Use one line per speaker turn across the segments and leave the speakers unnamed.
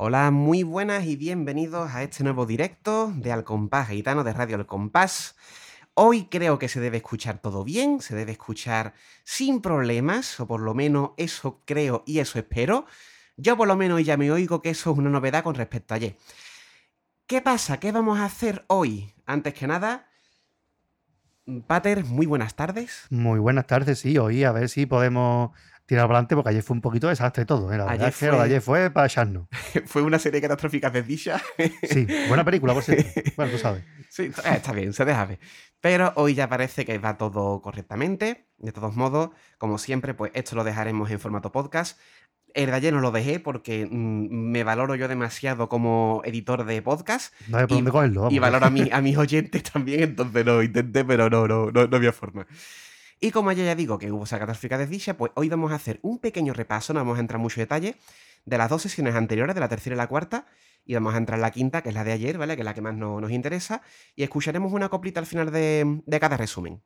Hola, muy buenas y bienvenidos a este nuevo directo de Al Compás Gitano de Radio Al Compás. Hoy creo que se debe escuchar todo bien, se debe escuchar sin problemas, o por lo menos eso creo y eso espero. Yo por lo menos ya me oigo que eso es una novedad con respecto a ayer. ¿Qué pasa? ¿Qué vamos a hacer hoy? Antes que nada, Pater, muy buenas tardes.
Muy buenas tardes, sí. Hoy a ver si podemos tirar para adelante porque ayer fue un poquito desastre todo. ¿eh? La
Ayer
es que lo de
fue-
ayer fue para echarnos.
Fue una serie catastrófica desdicha.
Sí, buena película, por cierto. Bueno, tú sabes.
Sí, eh, está bien, se deja ver. Pero hoy ya parece que va todo correctamente. De todos modos, como siempre, pues esto lo dejaremos en formato podcast. El de ayer no lo dejé porque mm, me valoro yo demasiado como editor de podcast
No hay por
Y-
dónde cogerlo. vamos.
y valoro a, mi- a mis oyentes también, entonces lo intenté, pero no, no, no, no había forma. Y como ayer ya digo que hubo esa catástrofica desdicha, pues hoy vamos a hacer un pequeño repaso, no vamos a entrar en mucho detalle, de las dos sesiones anteriores, de la tercera y la cuarta, y vamos a entrar en la quinta, que es la de ayer, ¿vale? Que es la que más no- nos interesa, y escucharemos una coplita al final de, de cada resumen.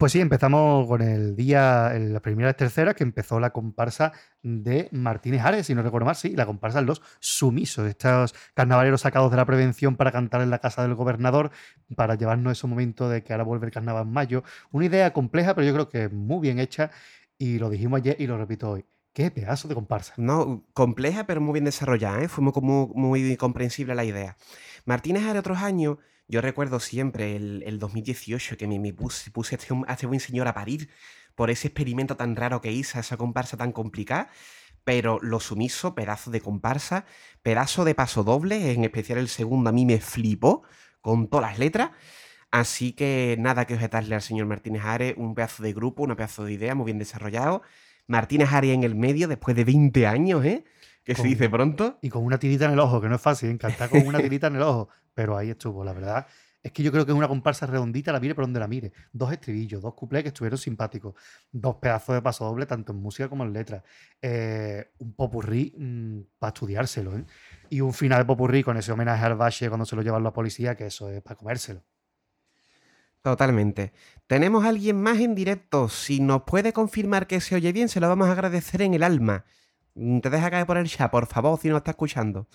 Pues sí, empezamos con el día, en las primeras terceras, que empezó la comparsa de Martínez Ares, si no recuerdo mal, sí, la comparsa de los sumisos, estos carnavaleros sacados de la prevención para cantar en la casa del gobernador, para llevarnos ese momento de que ahora vuelve el carnaval en mayo. Una idea compleja, pero yo creo que muy bien hecha, y lo dijimos ayer y lo repito hoy. ¡Qué pedazo de comparsa!
No, compleja, pero muy bien desarrollada, ¿eh? Fue muy, muy, comprensible la idea. Martínez Are otros años, yo recuerdo siempre el, el 2018 que me, me puse, puse a este, a este buen señor a parir por ese experimento tan raro que hizo, esa comparsa tan complicada. Pero lo sumiso, pedazo de comparsa, pedazo de paso doble, en especial el segundo a mí me flipó con todas las letras. Así que nada que objetarle al señor Martínez Are, un pedazo de grupo, un pedazo de idea muy bien desarrollado. Martínez Are en el medio después de 20 años, ¿eh? Que se dice pronto.
Y con una tirita en el ojo, que no es fácil, ¿eh? cantar con una tirita en el ojo, pero ahí estuvo, la verdad. Es que yo creo que es una comparsa redondita, la mire por donde la mire. Dos estribillos, dos cuplés que estuvieron simpáticos, dos pedazos de paso doble, tanto en música como en letra. Eh, un popurrí para estudiárselo, ¿eh? Y un final de popurrí con ese homenaje al Valle cuando se lo llevan la policía, que eso es para comérselo.
Totalmente. Tenemos a alguien más en directo. Si nos puede confirmar que se oye bien, se lo vamos a agradecer en el alma. Mm, Te deja caer por el chat, por favor, si nos está escuchando.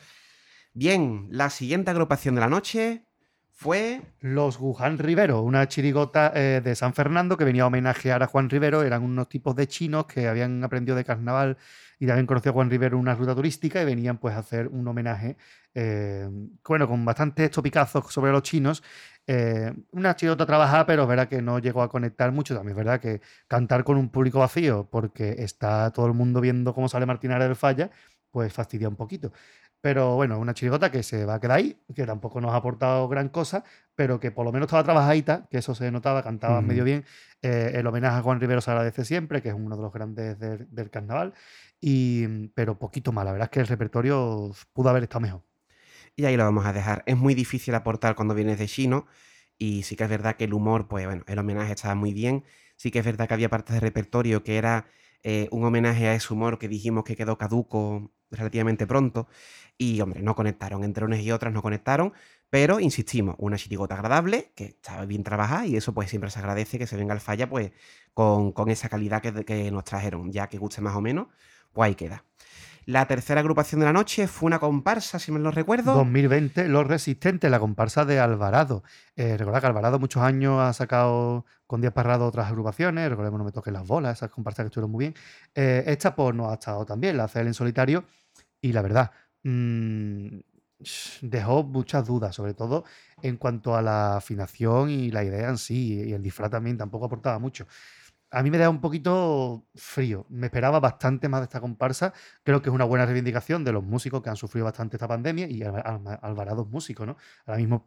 Bien, la siguiente agrupación de la noche fue.
Los Wuhan Rivero, una chirigota eh, de San Fernando que venía a homenajear a Juan Rivero. Eran unos tipos de chinos que habían aprendido de carnaval y habían conocido a Juan Rivero una ruta turística y venían pues a hacer un homenaje, eh, bueno, con bastantes topicazos sobre los chinos. Eh, una chirigota trabajada, pero es verdad que no llegó a conectar mucho. También es verdad que cantar con un público vacío, porque está todo el mundo viendo cómo sale Martínez del Falla, pues fastidia un poquito. Pero bueno, una chirigota que se va a quedar ahí, que tampoco nos ha aportado gran cosa, pero que por lo menos estaba trabajadita, que eso se notaba, cantaba medio bien. Eh, el homenaje a Juan Rivero se agradece siempre, que es uno de los grandes del, del carnaval, y, pero poquito más. La verdad es que el repertorio pudo haber estado mejor.
Y ahí lo vamos a dejar. Es muy difícil aportar cuando vienes de chino. Y sí que es verdad que el humor, pues bueno, el homenaje estaba muy bien. Sí que es verdad que había partes de repertorio que era eh, un homenaje a ese humor que dijimos que quedó caduco relativamente pronto. Y hombre, no conectaron. Entre unas y otras no conectaron. Pero insistimos, una chirigota agradable, que estaba bien trabajada. Y eso pues siempre se agradece que se venga al falla pues con, con esa calidad que, que nos trajeron. Ya que guste más o menos, pues ahí queda. La tercera agrupación de la noche fue una comparsa, si me lo recuerdo.
2020, Los Resistentes, la comparsa de Alvarado. Eh, recordad que Alvarado muchos años ha sacado con Díaz Parrado otras agrupaciones, recordemos No me toquen las bolas, esas comparsas que estuvieron muy bien. Eh, esta pues no ha estado tan bien, la hace él en solitario y la verdad, mm, dejó muchas dudas, sobre todo en cuanto a la afinación y la idea en sí, y el disfraz también tampoco aportaba mucho. A mí me da un poquito frío. Me esperaba bastante más de esta comparsa. Creo que es una buena reivindicación de los músicos que han sufrido bastante esta pandemia y Alva- Alva- Alvarado es músico, ¿no? Ahora mismo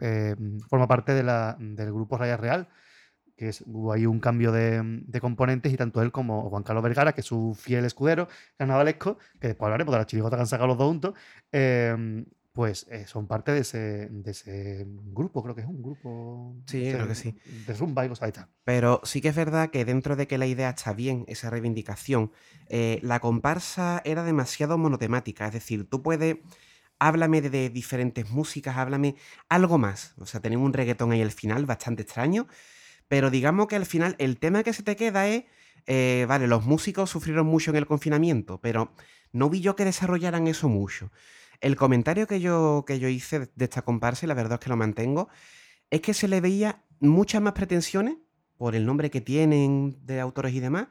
eh, forma parte del grupo Raya Real, que es, hubo ahí un cambio de, de componentes y tanto él como Juan Carlos Vergara, que es su fiel escudero carnavalesco, que después hablaremos de la chirigota que han sacado los dos juntos, eh, pues eh, son parte de ese, de ese grupo, creo que es un grupo
Sí,
de-
creo que sí.
de rumba y cosas, ahí está.
Pero sí que es verdad que dentro de que la idea está bien, esa reivindicación, eh, la comparsa era demasiado monotemática. Es decir, tú puedes. Háblame de, de diferentes músicas, háblame algo más. O sea, tenemos un reggaetón ahí al final, bastante extraño. Pero digamos que al final el tema que se te queda es. eh, vale, los músicos sufrieron mucho en el confinamiento, pero no vi yo que desarrollaran eso mucho. El comentario que yo, que yo hice de esta comparsa, y la verdad es que lo mantengo, es que se le veía muchas más pretensiones por el nombre que tienen de autores y demás,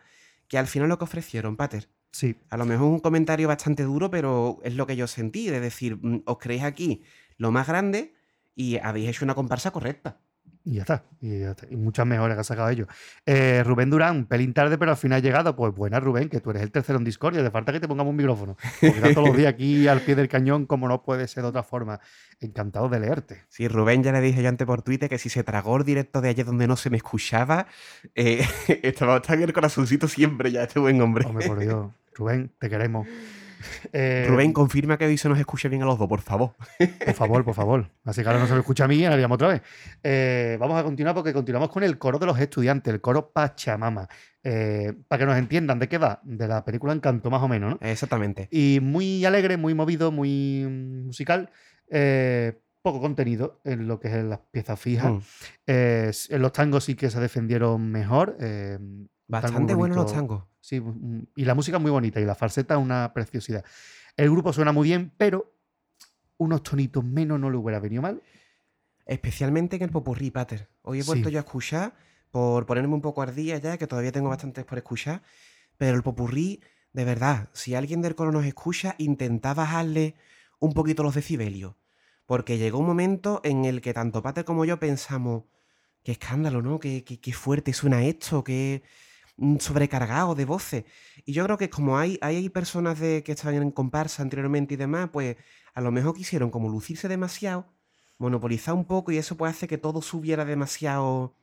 que al final lo que ofrecieron, Pater.
Sí.
A lo mejor un comentario bastante duro, pero es lo que yo sentí, de decir, mm, os creéis aquí lo más grande y habéis hecho una comparsa correcta.
Y ya está. Y, ya está. y muchas mejores que han sacado ellos. Eh, Rubén Durán, un pelín tarde, pero al final ha llegado. Pues buena, Rubén, que tú eres el tercero en Discord. Te falta que te pongamos un micrófono. Porque estás todos los días aquí al pie del cañón, como no puede ser de otra forma. Encantado de leerte.
Sí, Rubén ya le dije yo antes por Twitter que si se tragó el directo de ayer donde no se me escuchaba, eh, estaba en el corazoncito siempre ya, este buen hombre.
Hombre, por Dios. Rubén, te queremos. Eh,
Rubén, confirma que hoy se nos escuche bien a los dos, por favor.
Por favor, por favor. Así que ahora no se me escucha a mí y ahora otra vez. Eh, vamos a continuar porque continuamos con el coro de los estudiantes, el coro Pachamama. Eh, para que nos entiendan de qué va, de la película Encanto, más o menos, ¿no?
Exactamente.
Y muy alegre, muy movido, muy musical. poco contenido en lo que es en las piezas fijas.
Mm.
En los tangos sí que se defendieron mejor.
Bastante buenos los tangos.
Sí, mm, y la música muy bonita y la falseta una preciosidad. El grupo suena muy bien, pero unos tonitos menos no le hubiera venido mal.
Especialmente en el popurrí, Pater. Hoy he vuelto
Sí.
yo a escuchar, por ponerme un poco día ya, que todavía tengo bastantes por escuchar, pero el popurrí, de verdad, si alguien del coro nos escucha, intenta bajarle un poquito los decibelios. Porque llegó un momento en el que tanto Pater como yo pensamos, qué escándalo, ¿no? Qué, qué- qué fuerte suena esto, qué mm, sobrecargado de voces. Y yo creo que como hay, hay personas de, que estaban en comparsa anteriormente y demás, pues a lo mejor quisieron como lucirse demasiado monopolizar un poco y eso puede hacer que todo subiera demasiado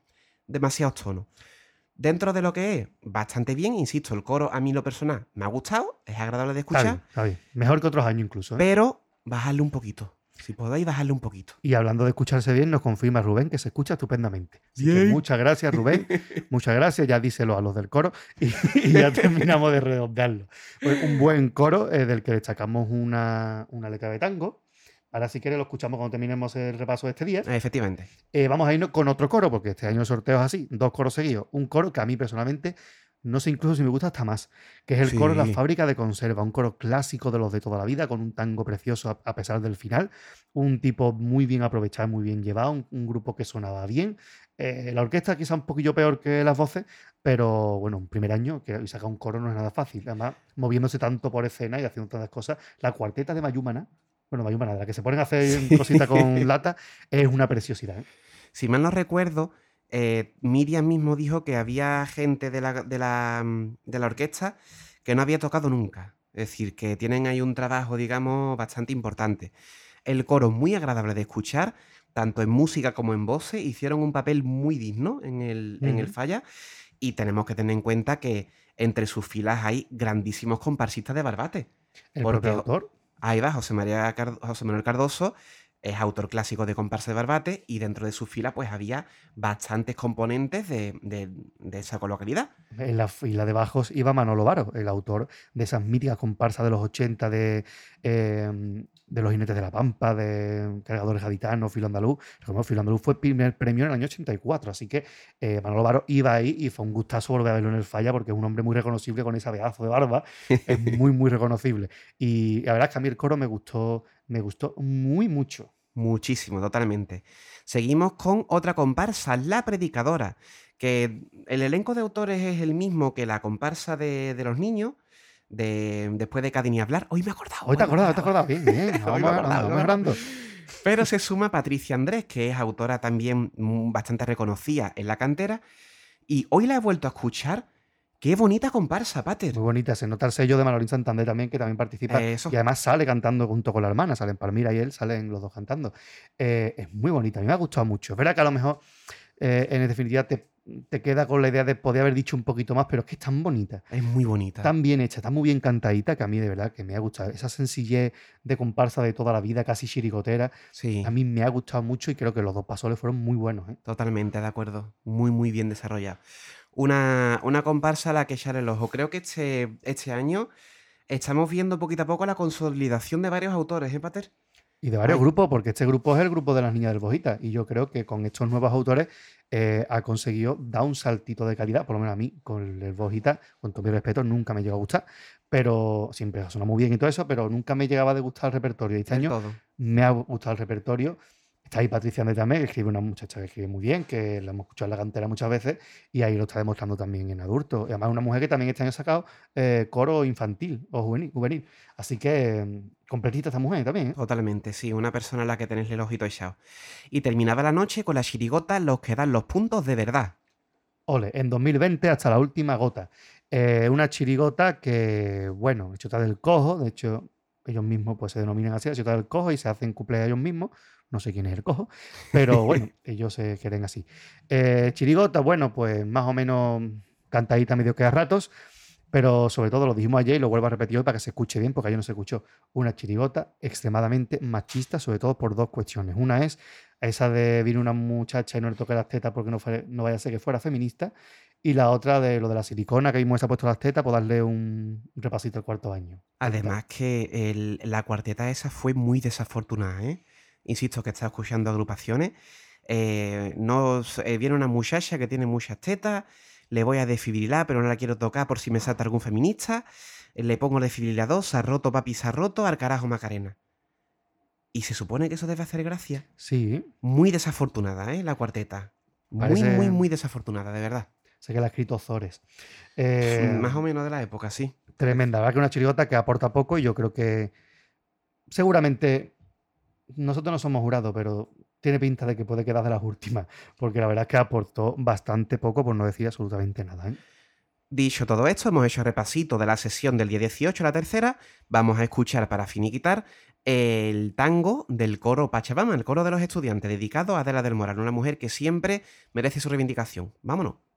demasiados tonos. Dentro de lo que es, bastante bien, insisto, el coro a mí lo personal me ha gustado, es agradable de
Está
escuchar,
bien, está bien. Mejor que otros años incluso. ¿eh?
pero bajarle un poquito. Si podéis, bajarle un poquito.
Y hablando de escucharse bien, nos confirma Rubén que se escucha estupendamente. Así que muchas gracias, Rubén. muchas gracias. Ya díselo a los del coro y, y ya terminamos de redondearlo. Pues un buen coro eh, del que destacamos una, una letra de tango. Ahora, si quieres, lo escuchamos cuando terminemos el repaso de este día.
Efectivamente.
Eh, vamos a irnos con otro coro, porque este año el sorteo es así, dos coros seguidos. Un coro que a mí personalmente no sé incluso si me gusta hasta más, que es el coro de la
Sí.
fábrica de conserva, un coro clásico de los de toda la vida, con un tango precioso a, a pesar del final, un tipo muy bien aprovechado, muy bien llevado, un, un grupo que sonaba bien. Eh, la orquesta quizá un poquillo peor que las voces, pero bueno, un primer año que y sacar un coro no es nada fácil. Además, moviéndose tanto por escena y haciendo tantas cosas, la cuarteta de Mayumana, bueno, Mayumana, de la que se ponen a hacer cositas con lata, es una preciosidad. ¿eh?
Si mal no recuerdo, eh, Miriam mismo dijo que había gente de la, de, la, mm, de la orquesta que no había tocado nunca. Es decir, que tienen ahí un trabajo, digamos, bastante importante. El coro muy agradable de escuchar, tanto en música como en voces, hicieron un papel muy digno en el, en el falla. Y tenemos que tener en cuenta que entre sus filas hay grandísimos comparsistas de barbate.
El
Porque-
propio autor.
Ahí va, José, María José Manuel Cardoso es autor clásico de comparsa de Barbate y dentro de su fila pues había bastantes componentes de, de- esa localidad.
En la fila de bajos iba Manolo Varo, el autor de esas míticas comparsas de los 80 de, eh, de Los Jinetes de la Pampa, de Cargadores Gaditanos, Filo Andaluz. Filo Andaluz fue primer premio en el año 84, así que eh, Manolo Varo iba ahí y fue un gustazo volver a verlo en el falla porque es un hombre muy reconocible con ese pedazo de barba, es muy, muy reconocible. Y la verdad es que a mí el coro me gustó, me gustó muy mucho.
Muchísimo, totalmente. Seguimos con otra comparsa, La Predicadora, que el elenco de autores es el mismo que la comparsa de, de los niños, de, después de Cadini Hablar. Hoy me he acordado.
Hoy te
he
acordás, te acordás bien, bien.
Hoy
Vamos
me he acordado,
mejorando,
hoy me he
mejorando.
Pero se suma Patricia Andrés, que es autora también mm, bastante reconocida en la cantera. Y hoy la he vuelto a escuchar. Qué bonita comparsa, Pater.
Muy bonita, se nota el sello de Manolín Santander también, que también participa.
Eso.
Y además sale cantando junto con la hermana, salen Palmira y él, salen los dos cantando. Eh, es muy bonita, a mí me ha gustado mucho. Es verdad que a lo mejor, eh, en definitiva, te, te queda con la idea de poder haber dicho un poquito más, pero es que es tan bonita,
Es muy bonita.
tan bien hecha, tan muy bien cantadita, que a mí de verdad que me ha gustado. Esa sencillez de comparsa de toda la vida, casi chirigotera,
Sí,
a mí me ha gustado mucho y creo que los dos pasoles fueron muy buenos. ¿eh?
totalmente de acuerdo. Muy, muy bien desarrollada. Una, una comparsa a la que echar el ojo. Creo que este, este año estamos viendo poquito a poco la consolidación de varios autores, ¿eh, Pater?
Y de varios
Ay,
grupos, porque este grupo es el grupo de las niñas del Bojita. Y yo creo que con estos nuevos autores eh, ha conseguido dar un saltito de calidad, por lo menos a mí, con el Bojita, con todo mi respeto, nunca me llegó a gustar. Pero siempre ha sonado muy bien y todo eso, pero nunca me llegaba a gustar el repertorio. Este año
todo.
me ha gustado el repertorio. Está ahí Patricia André también, que escribe una muchacha que escribe muy bien, que la hemos escuchado en la cantera muchas veces y ahí lo está demostrando también en adultos. Y además una mujer que también este año ha sacado eh, coro infantil o juvenil. juvenil. Así que mm, completita esta mujer también. ¿eh?
Totalmente, sí, una persona a la que tenerle el ojito echado. Y terminaba la noche con la chirigota Los que dan los puntos de verdad.
Ole, en 2020 hasta la última gota. Eh, una chirigota que, bueno, chota del cojo, de hecho ellos mismos pues se denominan así, la chota del cojo y se hacen cumpleaños ellos mismos. No sé quién es el cojo, pero bueno, ellos se quieren así. Eh, chirigota, bueno, pues más o menos cantadita medio que a ratos, pero sobre todo lo dijimos ayer y lo vuelvo a repetir hoy para que se escuche bien, porque ayer no se escuchó. Una chirigota extremadamente machista, sobre todo por dos cuestiones. Una es esa de vino una muchacha y no le toque las tetas porque no, fue- no vaya a ser que fuera feminista. Y la otra de lo de la silicona que mismo se ha puesto las tetas, por darle un repasito al cuarto año.
Además que el- la cuarteta esa fue muy desafortunada, ¿eh? Insisto que está escuchando agrupaciones. eh, eh, viene una muchacha que tiene muchas tetas, le voy a desfibrilar, pero no la quiero tocar por si me salta algún feminista. eh, Le pongo el desfibrilador, se ha roto, papi, se ha roto, al carajo Macarena. Y se supone que eso debe hacer gracia.
Sí,
Muy desafortunada, ¿eh? La cuarteta. Muy,
parece.
muy, muy desafortunada, de verdad.
Sé que la ha escrito Zores. Eh,
Más o menos de la época, sí.
tremenda, verdad que una chirigota que aporta poco y yo creo que seguramente nosotros no somos jurados, pero tiene pinta de que puede quedar de las últimas, porque la verdad es que aportó bastante poco, por no decir absolutamente nada. ¿eh?
Dicho todo esto, hemos hecho repasito de la sesión del día 18, la tercera. Vamos a escuchar para finiquitar el tango del coro Pachamama, el coro de los estudiantes, dedicado a Adela del Moral, una mujer que siempre merece su reivindicación. Vámonos.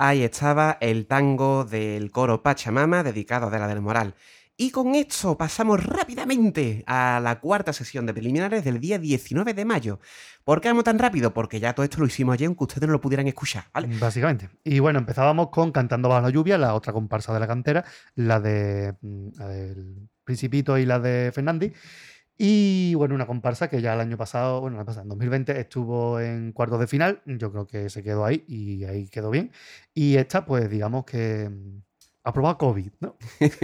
Ahí estaba el tango del coro Pachamama dedicado a Adela del Moral.
Y con esto pasamos rápidamente a la cuarta sesión de preliminares del día 19 de mayo. ¿Por qué vamos tan rápido? Porque ya todo esto lo hicimos ayer, aunque ustedes no lo pudieran escuchar, ¿vale?
Básicamente. Y bueno, empezábamos con Cantando bajo la lluvia, la otra comparsa de la cantera, la de mm, la Principito y la de Fernandi. Y bueno, una comparsa que ya el año pasado, bueno, el año pasado, en 2020 estuvo en cuartos de final. Yo creo que se quedó ahí y ahí quedó bien. Y esta, pues digamos que mm, ha probado COVID, ¿no? Es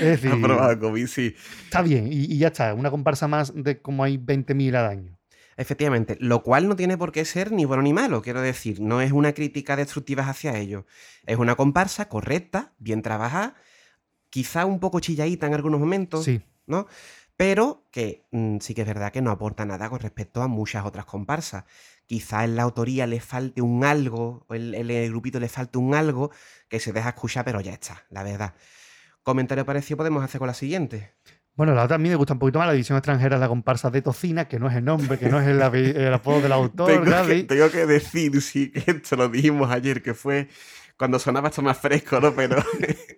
decir,
Ha probado COVID, sí.
está bien y, y ya está. Una comparsa más de como hay 20.000 al año.
Efectivamente, lo cual no tiene por qué ser ni bueno ni malo, quiero decir, no es una crítica destructiva hacia ellos. Es una comparsa correcta, bien trabajada, quizá un poco chilladita en algunos momentos,
Sí.
¿no? Pero que mm, sí que es verdad que no aporta nada con respecto a muchas otras comparsas. Quizá en la autoría le falte un algo, o el, el grupito le falte un algo que se deja escuchar, pero ya está, la verdad. Comentario parecido podemos hacer con la siguiente.
Bueno, la otra a mí me gusta un poquito más, la división extranjera, la comparsa de Tocina, que no es el nombre, que no es el, apodo del autor,
Tengo que, tengo que decir, sí, que esto lo dijimos ayer, que fue cuando sonaba esto más fresco, ¿no? Pero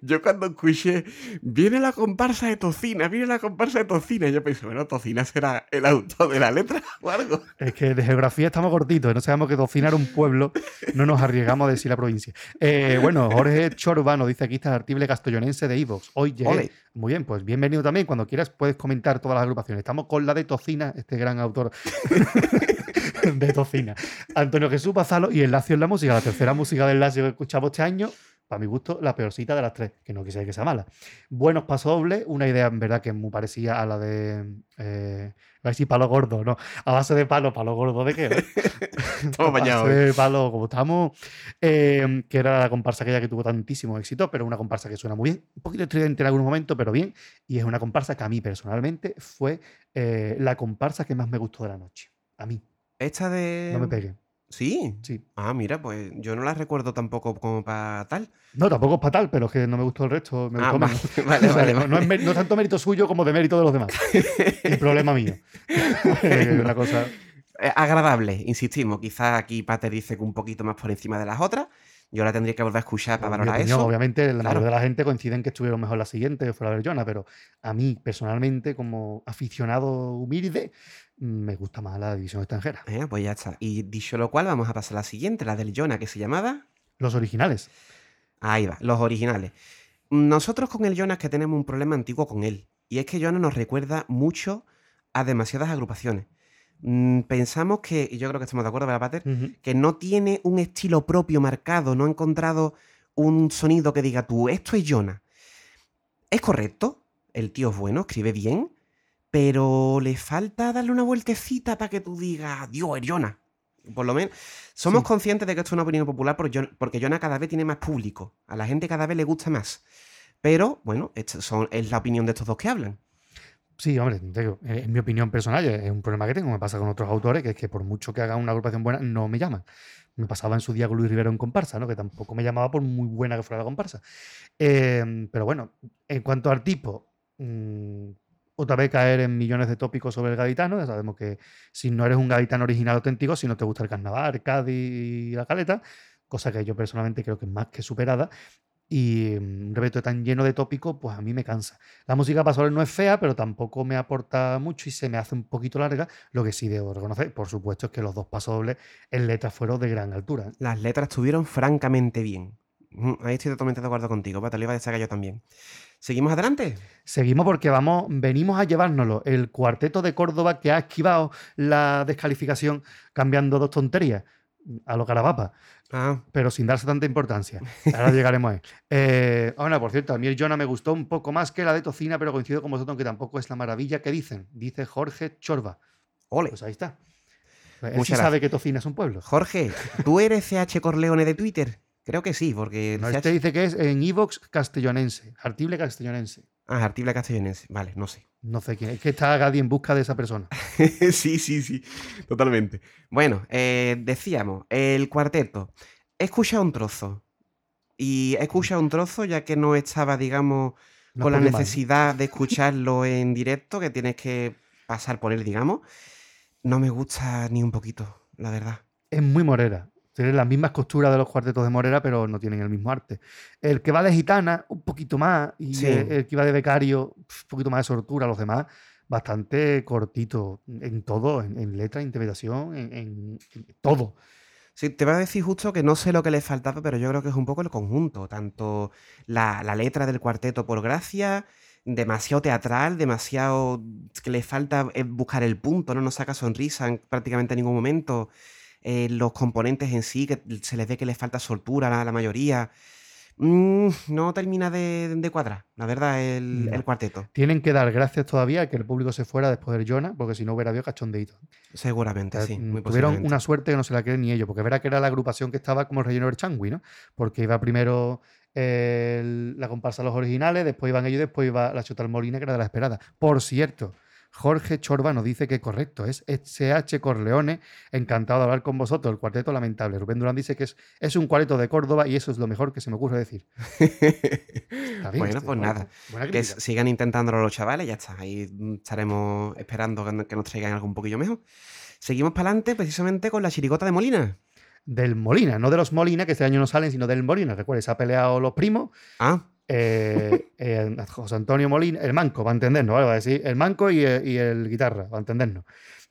yo cuando escuché, viene la comparsa de Tocina, viene la comparsa de Tocina, yo pensé, bueno, Tocina será el autor de la letra o algo.
Es que de geografía estamos cortitos, no sabemos que Tocina era un pueblo, no nos arriesgamos a decir la provincia. Eh, bueno, Jorge Chorba nos dice aquí está el artible castellonense de Ivox. Hoy llegué.
Ole.
Muy bien, pues bienvenido también. Cuando quieras puedes comentar todas las agrupaciones. Estamos con la de Tocina, este gran autor de Tocina. Antonio Jesús Bazalo y el Lacio en la música, la tercera música del Lacio que escuchamos este año. Para mi gusto, la peorcita de las tres, que no quise que sea mala. Buenos pasobles, una idea en verdad que muy parecida a la de. Eh, a decir palo gordo, ¿no? A base de palo, palo gordo de qué?
Estamos
A
bañados.
base
hoy.
de palo, como estamos. eh, que era la comparsa aquella que tuvo tantísimo éxito, pero una comparsa que suena muy bien. Un poquito estridente en algún momento, pero bien. Y es una comparsa que a mí personalmente fue eh, la comparsa que más me gustó de la noche. A mí.
Esta de...
No me pegué.
Sí.
Sí.
Ah, mira, pues yo no la recuerdo tampoco como para tal.
No, tampoco es fatal, pero es que no me gustó el resto. Me
Ah,
gustó
vale,
menos.
vale,
O sea,
vale,
no, es, no tanto mérito suyo como de mérito de los demás. Es problema mío. Es una cosa.
Eh, agradable, insistimos. Quizá aquí Pater dice que un poquito más por encima de las otras. Yo la tendría que volver a escuchar para valorar
opinión,
eso.
Obviamente, la
Claro.
mayoría de la gente coincide en que estuvieron mejor la siguiente, que fuera a ver Jonah, pero a mí, personalmente, como aficionado humilde, me gusta más la división extranjera.
Eh, pues ya está. Y dicho lo cual, vamos a pasar a la siguiente, la del Jonah, que se llamaba.
Los originales.
Ahí va, los originales. Nosotros con el Jonas que tenemos un problema antiguo con él. Y es que Jonas nos recuerda mucho a demasiadas agrupaciones. Mm, Pensamos que, y yo creo que estamos de acuerdo, ¿verdad, Pater? Que no tiene un estilo propio marcado, no ha encontrado un sonido que diga tú, esto es Jonas. Es correcto, el tío es bueno, escribe bien, pero le falta darle una vueltecita para que tú digas, Dios, es. Por lo menos, somos
Sí.
conscientes de que esto es una opinión popular porque Jonas cada vez tiene más público. A la gente cada vez le gusta más. Pero, bueno, son, es la opinión de estos dos que hablan.
Sí, hombre, digo, eh, en mi opinión personal, es un problema que tengo. Me pasa con otros autores, que es que por mucho que hagan una agrupación buena, no me llaman. Me pasaba en su día con Luis Rivero en comparsa, ¿no? que tampoco me llamaba por muy buena que fuera la comparsa. Eh, pero bueno, en cuanto al tipo, mm, otra vez caer en millones de tópicos sobre el gaditano. Ya sabemos que si no eres un gaditano original auténtico, si no te gusta el carnaval, Cádiz y la caleta, cosa que yo personalmente creo que es más que superada. Y mm, un repertorio tan lleno de tópicos, pues a mí me cansa. La música pasoles no es fea, pero tampoco me aporta mucho y se me hace un poquito larga. Lo que sí debo reconocer, por supuesto, es que los dos pasobles en letras fueron de gran altura.
Las letras estuvieron francamente bien. Ujú, Ahí estoy totalmente de acuerdo contigo, Pata, lo iba a destacar yo también. ¿Seguimos adelante?
Seguimos porque vamos, venimos a llevárnoslo. El cuarteto de Córdoba que ha esquivado la descalificación cambiando dos tonterías a lo carabapa,
Ah,
pero sin darse tanta importancia. Ahora llegaremos a él. Eh, ahora, por cierto, a mí el Jonah me gustó un poco más que la de Tocina, pero coincido con vosotros que tampoco es la maravilla que dicen. Dice Jorge Chorba.
ole.
Pues ahí está. Él
Muchas
sí sabe que Tocina es un pueblo.
Jorge, ¿tú eres CH Corleone de Twitter? Creo que sí, porque...
No, este dice que es en Evox castellonense, artible castellonense.
Ah, Artibla Castellonense. Vale, no sé.
No sé quién es. que está Gadi en busca de esa persona.
sí, sí, sí, totalmente. Bueno, eh, decíamos, el cuarteto. He escuchado un trozo. Y he escuchado un trozo ya que no estaba, digamos,
No
con la
¿no?
necesidad de escucharlo en directo, que tienes que pasar por él, digamos. No me gusta ni un poquito, la verdad.
Es muy morera. Tienen las mismas costuras de los cuartetos de Morera, pero no tienen el mismo arte. El que va de gitana, un poquito más, y
Sí.
el, el que va de becario, un poquito más de sortura. Los demás, bastante cortito en todo, en, en letra, interpretación, en, en- en todo.
Sí, te voy a decir justo que no sé lo que le faltaba, pero yo creo que es un poco el conjunto. Tanto la, la letra del cuarteto por gracia, demasiado teatral, demasiado. que le falta eh, buscar el punto, ¿no? No saca sonrisa en prácticamente ningún momento. Eh, los componentes en sí, que se les ve que les falta soltura a la mayoría. Mm, no termina de, de cuadrar, la verdad, el, cuarteto.
Tienen que dar gracias todavía a que el público se fuera después del Jonah, porque si no hubiera habido cachondeito.
Seguramente,
O sea,
sí.
mm,
Muy
tuvieron una suerte que no se la creen ni ellos, porque verá que era la agrupación que estaba como el relleno del Changui, ¿no? Porque iba primero el- la comparsa Los Originales, después iban ellos después iba la Chotal Molina, que era de la esperada. Por cierto, Jorge Chorba nos dice que correcto, es SH Corleone, encantado de hablar con vosotros, el cuarteto lamentable. Rubén Durán dice que es, es un cuarteto de Córdoba y eso es lo mejor que se me ocurre decir. Está bien,
Bueno,
este,
pues nada.
Buena
Que sigan intentándolo los chavales, ya está. Ahí estaremos esperando que nos traigan algo un poquillo mejor. Seguimos para adelante precisamente con la chirigota de Molina.
Del Molina, no de los Molina, que este año no salen, sino del Molina. Recuerda, se ha peleado los primos
Ah,
eh, eh, José Antonio Molina, el manco, va a entendernos, el manco y el, y el guitarra, va a entendernos.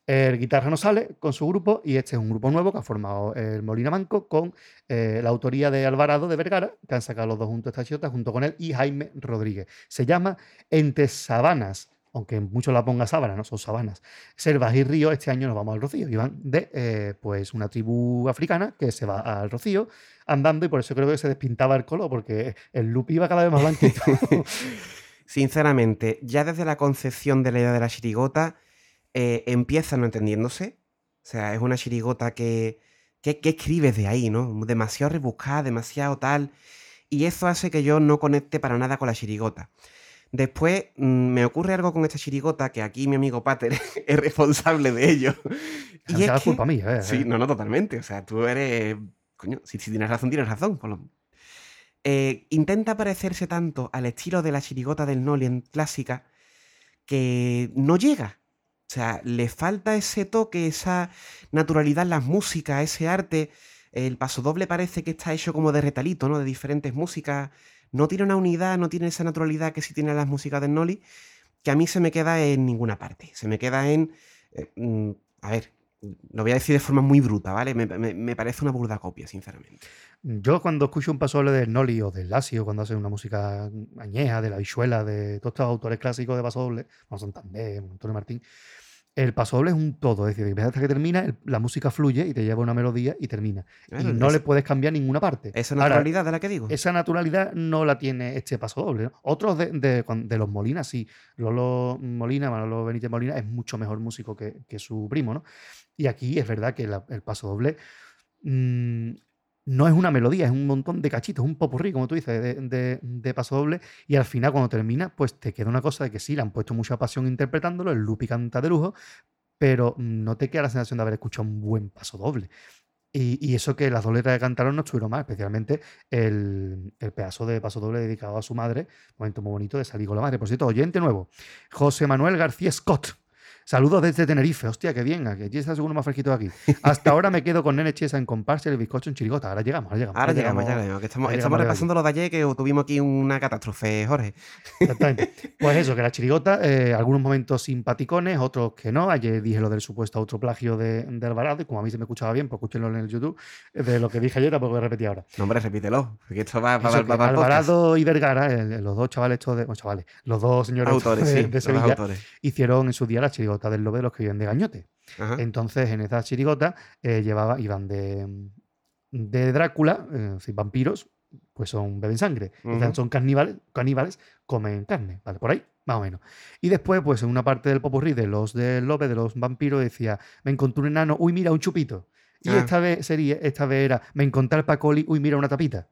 El guitarra no sale con su grupo y este es un grupo nuevo que ha formado el Molina Manco con eh, la autoría de Alvarado de Vergara, que han sacado los dos juntos esta chota, junto con él y Jaime Rodríguez. Se llama Entre Sabanas, aunque muchos la ponga sábana, no son sabanas. Selvas y ríos, este año nos vamos al Rocío y de eh, pues una tribu africana que se va al Rocío andando y por eso creo que se despintaba el color, porque el loop iba cada vez más blanquito.
sinceramente, ya desde la concepción de la idea de la chirigota, eh, empieza no entendiéndose. O sea, es una chirigota que, que, que escribes de ahí, ¿no? Demasiado rebuscada, demasiado tal. Y eso hace que yo no conecte para nada con la chirigota. Después mm, me ocurre algo con esta chirigota que aquí mi amigo Pater es responsable de ello.
Y
es que-
culpa mía, ¿eh?
Sí, no, no, totalmente. O sea, tú eres. Coño, si, si tienes razón, tienes razón. por lo- Eh, intenta parecerse tanto al estilo de la chirigota del Nolien clásica que no llega. O sea, le falta ese toque, esa naturalidad en las músicas, ese arte. El pasodoble parece que está hecho como de retalito, ¿no? De diferentes músicas. No tiene una unidad, no tiene esa naturalidad que sí tienen las músicas del Noli, que a mí se me queda en ninguna parte. Se me queda en. eh, mm, a ver, lo voy a decir de forma muy bruta, ¿vale? Me, me- parece una burda copia, sinceramente.
Yo cuando escucho un pasodoble del Noli o del Lasio, cuando hacen una música añeja, de la Vichuela, de todos estos autores clásicos de pasodoble, como Santander, Antonio Martín, el pasodoble es un todo, es decir, empieza hasta que termina, el- la música fluye y te lleva una melodía y termina. Y no
es-
le puedes cambiar ninguna parte.
Esa
Ahora,
naturalidad de la que digo.
esa naturalidad no la tiene este paso doble. ¿no? Otros de, de- cuan- de los Molina, sí. Lolo Molina, Manolo Benítez Molina, es mucho mejor músico que, que su primo, ¿no? Y aquí es verdad que la- el paso doble mm, no es una melodía, es un montón de cachitos, un popurrí, como tú dices, de, de, de paso doble. Y al final, cuando termina, pues te queda una cosa de que sí, le han puesto mucha pasión interpretándolo, el Lupi canta de lujo, pero no te queda la sensación de haber escuchado un buen paso doble. Y, y eso que las dos letras que cantaron no estuvieron mal, especialmente el, el pedazo de paso doble dedicado a su madre, momento muy bonito de salir con la madre. Por cierto, oyente nuevo, José Manuel García Scott. Saludos desde Tenerife. Hostia, qué bien. Aquí está seguro más fresquito de aquí. Hasta ahora me quedo con Nene Chiesa en comparsa y el bizcocho en chirigota. Ahora llegamos, ahora llegamos.
Ahora llegamos, ya llegamos. Que estamos, estamos repasando lo de ayer que tuvimos aquí una catástrofe, Jorge.
Exactamente. Pues eso, que la chirigota, eh, algunos momentos simpaticones, otros que no. Ayer dije lo del supuesto autoplagio de, de Alvarado y como a mí se me escuchaba bien, pues escúchenlo en el YouTube, eh, de lo que dije ayer tampoco voy a repetir ahora.
No, hombre, repítelo. Porque esto va,
que
para.
Alvarado y Vergara, los dos chavales estos de, bueno, chavales, los dos señores
Autores,
de,
sí.
de
los
Sevilla,
autores.
hicieron en su día la chirigota del lobe de los que viven de Gañote.
Ajá.
Entonces, en esa chirigota eh, llevaba, iban de, de Drácula, eh, sí, vampiros, pues son beben sangre.
Ujú.
son caníbales, caníbales, comen carne, ¿vale? Por ahí, más o menos. Y después, pues en una parte del popurrí de los del lobe, de los vampiros, decía, me encontré un enano, uy, mira, un chupito. Y
Ah.
esta vez sería, esta vez era, me encontré al Pacoli, uy, mira, una tapita.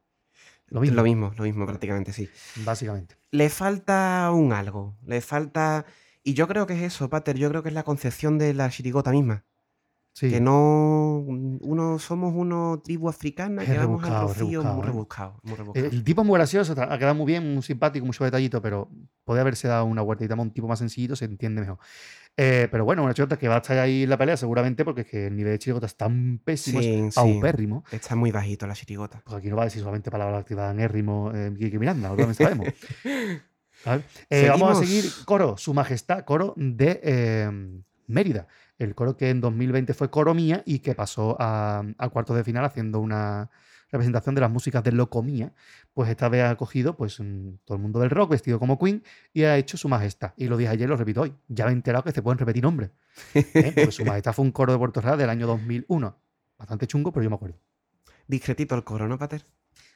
Lo mismo,
Lo mismo, lo mismo prácticamente, sí.
básicamente.
Le falta un algo. Le falta. Y yo creo que es eso, Pater. Yo creo que es la concepción de la chirigota misma.
Sí.
Que no. Uno, somos una tribu africana que vamos al
rebuscado,
rocío muy
rebuscado, ¿eh?
rebuscado. Muy rebuscado.
El tipo es muy gracioso, ha quedado muy bien, muy simpático, mucho detallito, pero podría haberse dado una vueltita más un tipo más sencillito, se entiende mejor. Eh, pero bueno, una chirigota que va a estar ahí en la pelea seguramente porque es que el nivel de chirigota es tan pésimo,
Sí,
es
sí.
paupérrimo.
Está muy bajito la chirigota.
Pues aquí no va a decir solamente palabras activadas en érrimo eh, Miranda, lo también sabemos. Eh, vamos a seguir coro, Su Majestad, coro de eh, Mérida. El coro que en 2020 fue coro mía y que pasó a, a cuartos de final haciendo una representación de las músicas de Locomía. Pues esta vez ha cogido pues, mm, todo el mundo del rock vestido como Queen y ha hecho Su Majestad. Y lo dije ayer, lo repito hoy. Ya me he enterado que se pueden repetir nombres. ¿eh? Porque Su Majestad fue un coro de Puerto Real del año 2001. Bastante chungo, pero yo me acuerdo.
Discretito el coro, ¿no, Pater?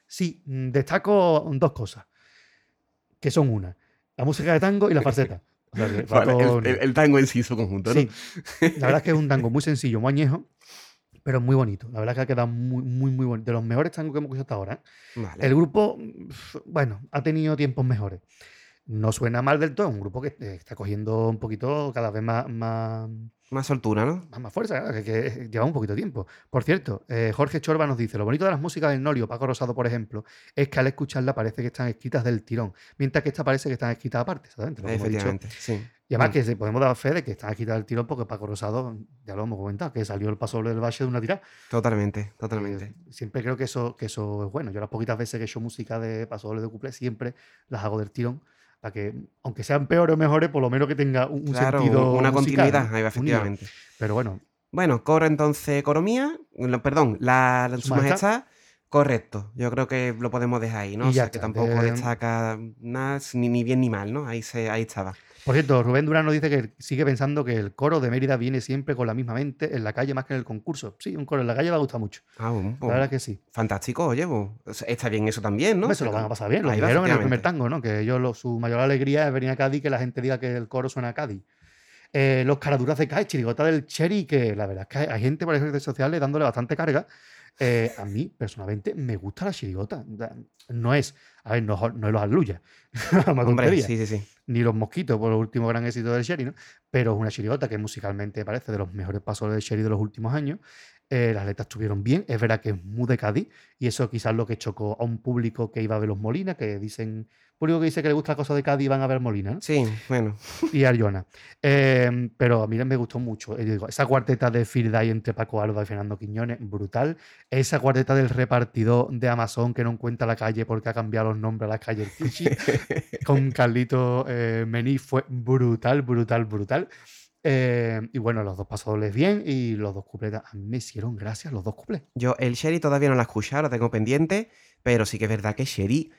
Sí, mm, destaco dos cosas, que son una, la música de tango y la falseta. O sea,
Vale, el, tango en sí, su conjunto, ¿no?
Sí, la verdad es que es un tango muy sencillo, muy añejo, pero muy bonito. La verdad es que ha quedado muy, muy, muy bonito. De los mejores tangos que hemos escuchado hasta ahora. ¿eh?
Vale.
El grupo, bueno, ha tenido tiempos mejores. No suena mal del todo, es un grupo que eh, está cogiendo un poquito cada vez más, más,
Más soltura, ¿no?
más, más fuerza, que, que lleva un poquito de tiempo. Por cierto, eh, Jorge Chorba nos dice, lo bonito de las músicas del Norio, Paco Rosado, por ejemplo, es que al escucharla parece que están escritas del tirón, mientras que esta parece que están escritas aparte, exactamente. lo dicho.
Efectivamente, sí.
Y además
Mm.
que podemos dar fe de que están escritas del tirón porque Paco Rosado, ya lo hemos comentado, que salió el paso del valle de una tirada.
Totalmente, totalmente.
Eh, siempre creo que eso, que eso es bueno. Yo las poquitas veces que he hecho música de paso de cuplé, siempre las hago del tirón, para que, aunque sean peores o mejores, por lo menos que tenga un,
Claro,
sentido
una
musical,
continuidad,
¿no?
efectivamente.
Pero bueno,
Bueno, coro entonces, coro mía, lo- perdón, la, la-
Su
su
Majestad.
majestad, correcto. Yo creo que lo podemos dejar ahí, ¿no?
Y
O
ya
sea, que
está,
tampoco
de-
destaca nada, ni, ni bien ni mal, ¿no? Ahí, se, ahí estaba.
Por cierto, Rubén Durán nos dice que sigue pensando que el coro de Mérida viene siempre con la misma mente en la calle más que en el concurso. Sí, un coro en la calle va a gustar mucho.
Ah, bueno,
La
pues,
verdad que sí.
fantástico, oye, pues, está bien eso también, ¿no?
Se lo van a pasar bien. Lo dijeron en el primer tango, ¿no? Que ellos, lo- su mayor alegría es venir a Cádiz y que la gente diga que el coro suena a Cádiz. Eh, los caraduras de Cádiz, chirigota del Cherry, que la verdad es que hay gente por las redes sociales dándole bastante carga. Eh, a mí, personalmente, me gusta la chirigota. No es, a ver, no, no es los aluya,
Hombre, sí, sí, sí.
ni los mosquitos por el último gran éxito del Sherry, ¿no? Pero es una chirigota que musicalmente parece de los mejores pasos del Sherry de los últimos años. Eh, las letras estuvieron bien, es verdad que es muy de Cádiz y eso quizás lo que chocó a un público que iba a ver los Molina, que dicen, público que dice que le gusta la cosa de Cádiz van a ver Molina, ¿no?
Sí, bueno.
y Arjona. Eh, pero a mí me gustó mucho. Eh, digo, esa cuarteta de Firday entre Paco Alba y Fernando Quiñones, brutal. Esa cuarteta del repartidor de Amazon que no encuentra la calle porque ha cambiado los nombres a las calles con Carlito eh, Mení fue brutal, brutal, brutal. Eh, y bueno, los dos pasadores bien y los dos cupletas. A mí me hicieron gracias los dos cuplés.
Yo el Sherry todavía no la he escuchado, la tengo pendiente, pero sí que es verdad que Sherry,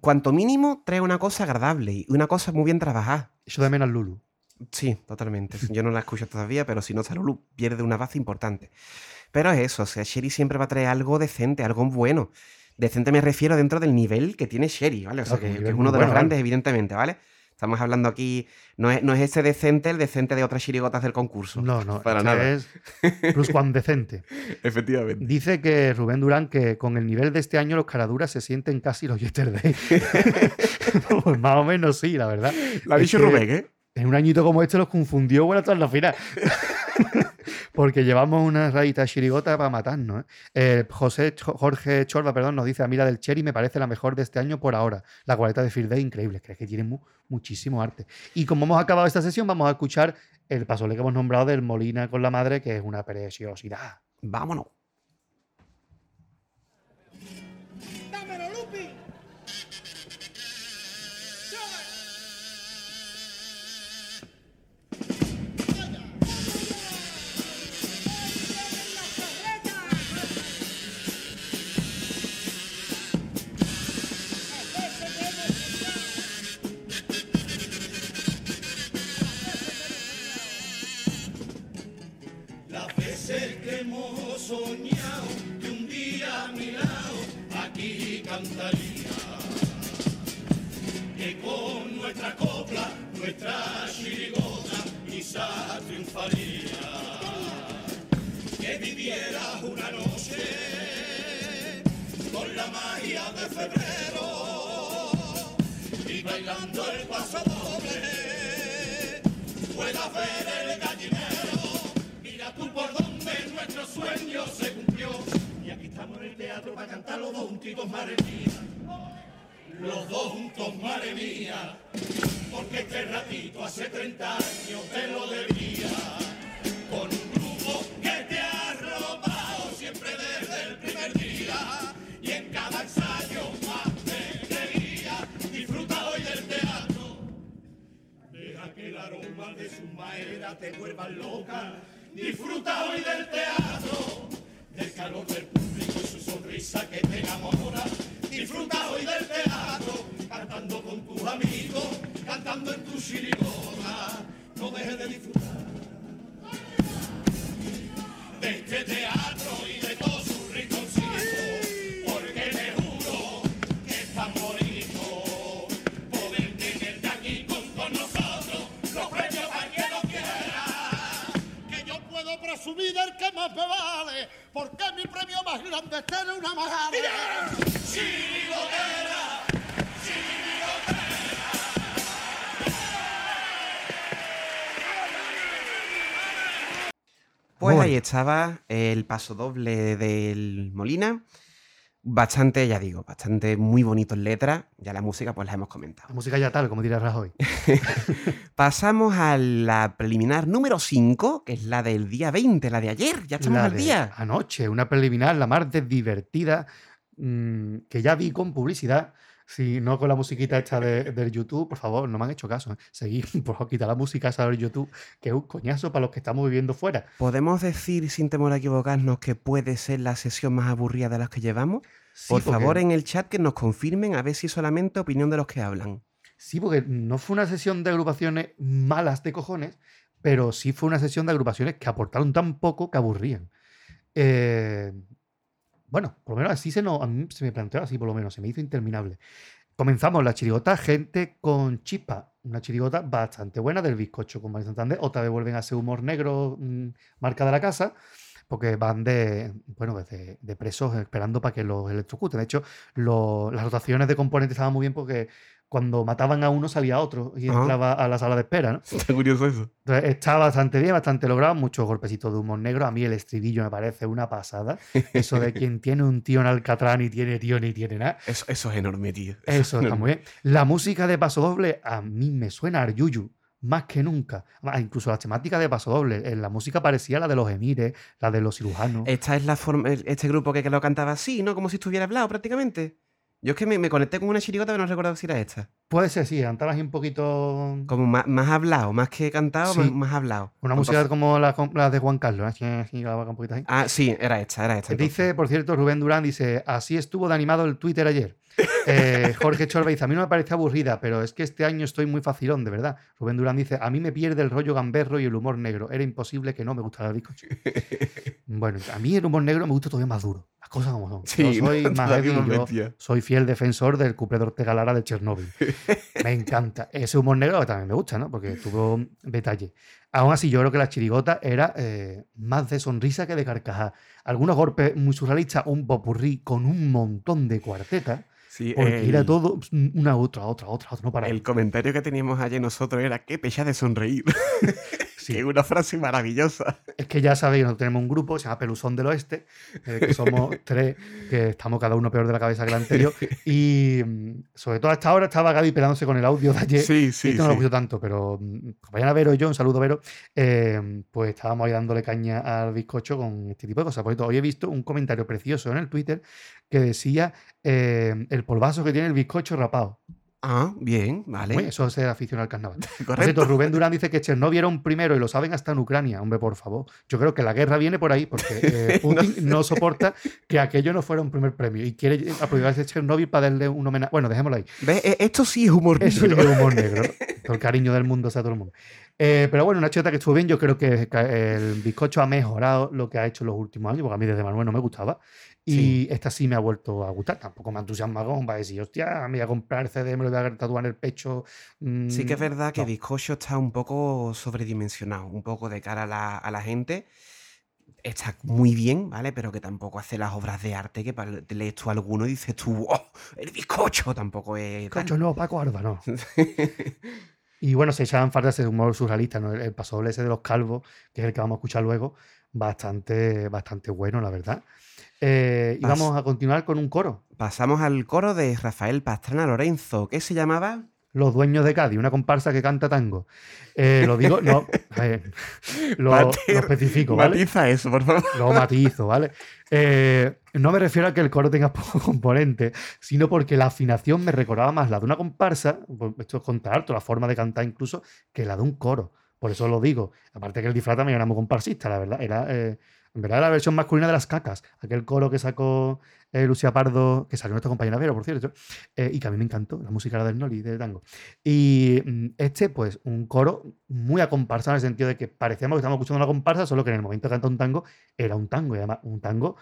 cuanto mínimo, trae una cosa agradable y una cosa muy bien trabajada.
Eso de menos Lulu.
Sí, totalmente. Yo no la escucho todavía, pero si no, Salulu pierde una base importante. Pero es eso, o sea, Sherry siempre va a traer algo decente, algo bueno. Decente me refiero dentro del nivel que tiene Sherry, ¿vale? O sea,
que
es uno de los grandes, evidentemente, ¿vale? Estamos hablando aquí, no es, no es ese decente el decente de otras chirigotas del concurso.
No, no,
Para
este
nada.
es plus one decente.
Efectivamente.
Dice que Rubén Durán que con el nivel de este año los caraduras se sienten casi los Yesterday. pues más o menos sí, la verdad.
Lo ha dicho Rubén, ¿eh?
En un añito como este los confundió buena tras la final. Porque llevamos una rayita chirigota para matarnos. ¿eh? Eh, José Jorge Chorba, perdón, nos dice: A mí la del Cherry me parece la mejor de este año por ahora. La cuareta de Field Day, increíble. Creo que tiene mu- muchísimo arte. Y como hemos acabado esta sesión, vamos a escuchar el pasole que hemos nombrado del Molina con la madre, que es una preciosidad.
Vámonos.
Que con nuestra copla, nuestra chirigota, quizá triunfaría. Que vivieras una noche con la magia de febrero y bailando el paso doble puedas ver el gallinero. Mira tú por donde nuestro sueño se cumplió. Y aquí estamos en el teatro para cantar los dos juntitos, madre mía. Los dos juntos, madre mía. porque este ratito hace 30 años te lo debía. Con un grupo que te ha robado siempre desde el primer día. Y en cada ensayo más te quería. Disfruta hoy del teatro. Deja que el aroma de su maera te vuelva loca. Disfruta hoy del teatro, del calor del público y su sonrisa que te enamora. Amigos, cantando en tu chirigota. No dejes de disfrutar de este teatro y de todos sus rinconcitos, porque te juro que es tan bonito poder tenerte aquí con, con nosotros, los premios para que lo quiera.
que yo puedo presumir del que más me vale, porque mi premio más grande es tener una.
Chirigotera, chirigotera.
Pues
Bueno.
ahí estaba el paso doble del Molina. Bastante, ya digo, bastante muy bonito en letra. Ya la música, pues la hemos comentado.
La música ya tal, como diría Rajoy.
Pasamos a la preliminar número 5, que es la del día 20, la de ayer. Ya estamos
La
al
de
día.
Anoche, una preliminar, la más divertida, mm, que ya vi con publicidad. Si no con la musiquita esta de, del YouTube, por favor, no me han hecho caso. ¿eh? Seguid, por favor, quitar la música esa del YouTube, que es un coñazo para los que estamos viviendo fuera.
¿Podemos decir, sin temor a equivocarnos, que puede ser la sesión más aburrida de las que llevamos?
Sí,
Por
porque-
favor, en el chat que nos confirmen a ver si solamente opinión de los que hablan.
Sí, porque no fue una sesión de agrupaciones malas de cojones, pero sí fue una sesión de agrupaciones que aportaron tan poco que aburrían. Eh, bueno, por lo menos así se, no, a mí se me planteó así, por lo menos, se me hizo interminable. Comenzamos la chirigota, gente con chispa. Una chirigota bastante buena del bizcocho con María Santander. Otra vez vuelven a ese humor negro, mm, marca de la casa, porque van de, bueno, pues de, de presos esperando para que los electrocuten. De hecho, las rotaciones de componentes estaban muy bien porque cuando mataban a uno salía otro y
Ajá.
entraba a la sala de espera. ¿no?
Está curioso eso.
Entonces, está bastante bien, bastante logrado, muchos golpecitos de humor negro. A mí el estribillo me parece una pasada. Eso de quien tiene un tío en Alcatrán ni tiene tío ni tiene nada.
Eso, eso es enorme, tío.
Eso
es
está muy bien. La música de Paso Doble a mí me suena a Aryuyu, más que nunca. Ah, Incluso la temática de Paso Doble. En la música parecía la de los emires, la de los cirujanos.
Esta es la forma, este grupo que, que lo cantaba así, ¿no? Como si estuviera hablado prácticamente. Yo es que me, me conecté con una chirigota, pero no recuerdo si era esta.
Puede ser, sí, cantabas ahí un poquito.
Como más, más hablado, más que cantado,
Sí.
más, más hablado.
Una música como la, la de Juan Carlos. Así, así, un poquito ahí.
Ah, sí, era esta, era esta. entonces.
Dice, por cierto, Rubén Durán dice, así estuvo de animado el Twitter ayer. Eh, Jorge Chorba dice, a mí no me parece aburrida, pero es que este año estoy muy facilón, de verdad. Rubén Durán dice, a mí me pierde el rollo gamberro y el humor negro. Era imposible que no me gustara el bizcocho. bueno, a mí el humor negro me gusta todavía más duro. Cosas como son.
Sí,
yo soy
no,
yo soy fiel defensor del cuplé de Ortega Lara de Chernóbil. Me encanta. Ese humor negro que también me gusta, ¿no? Porque tuvo detalle. Aún así, yo creo que la chirigota era eh, más de sonrisa que de carcajada. Algunos golpes muy surrealistas, un popurrí con un montón de cuartetas,
Sí,
porque
el,
era todo una, otra, otra, otra, otra, no para.
el comentario que teníamos ayer nosotros era qué pecha de sonreír.
Sí.
que es una frase maravillosa.
Es que ya sabéis, nosotros tenemos un grupo, se llama Peluzón del Oeste, eh, que somos tres, que estamos cada uno peor de la cabeza que el anterior. Y mm, sobre todo a esta hora estaba Gaby peleándose con el audio de ayer.
Sí,
y
sí,
esto no lo
sí.
escucho tanto, pero mm, vayan a Vero y yo, un saludo Vero, eh, pues estábamos ahí dándole caña al bizcocho con este tipo de cosas. Por cierto, hoy he visto un comentario precioso en el Twitter que decía eh, el polvazo que tiene el bizcocho rapado.
Ah, bien, vale.
Uy, eso es ser aficionado al carnaval. Cierto,
Correcto.
Rubén Durán dice que Chernobyl era un primero y lo saben hasta en Ucrania. Hombre, por favor. Yo creo que la guerra viene por ahí porque eh, Putin no soporta que aquello no fuera un primer premio y quiere aprovecharse Chernobyl para darle un homenaje. Bueno, dejémoslo ahí.
¿Ves? E- Esto sí es humor
Eso es
negro.
humor negro. Todo el cariño del mundo hacia todo el mundo. Eh, pero bueno, una chota que estuvo bien. Yo creo que el bizcocho ha mejorado lo que ha hecho en los últimos años, porque a mí desde Manuel no me gustaba. Y
Sí.
esta sí me ha vuelto a gustar. Tampoco me entusiasma con para decir, hostia, me voy a comprar CD, me lo voy a tatuar en el pecho.
Sí que es
Mm,
verdad que
no.
Bizcocho está un poco sobredimensionado, un poco de cara a la, a la gente. Está muy bien, ¿vale? Pero que tampoco hace las obras de arte que pa- te lees tú alguno y dices tú, ¡oh! El bizcocho tampoco es. tal".
Bizcocho no, Paco Arba, no. Y bueno, se echaban falta ese humor surrealista, ¿no? El, el pasodoble ese de los calvos, que es el que vamos a escuchar luego, bastante, bastante bueno, la verdad. Eh, y
Pas-
vamos a continuar con un coro.
Pasamos al coro de Rafael Pastrana Lorenzo, que se llamaba
Los Dueños de Cádiz, una comparsa que canta tango. Eh, lo digo, no, ver, lo, especifico, ¿vale?
Matiza eso, por favor.
Lo matizo, ¿vale? Eh, no me refiero a que el coro tenga poco componente, sino porque la afinación me recordaba más la de una comparsa, pues, esto es contra alto, la forma de cantar incluso, que la de un coro. Por eso lo digo. Aparte que el disfraz también era muy comparsista, la verdad. Era, eh, en verdad, la versión masculina de las cacas. Aquel coro que sacó eh, Lucía Pardo, que salió nuestra compañera Vero, por cierto, eh, y que a mí me encantó, la música era del Noli, de tango. Y mm, este, pues, un coro muy a en el sentido de que parecíamos que estábamos escuchando una comparsa, solo que en el momento que canta un tango, era un tango, y además un tango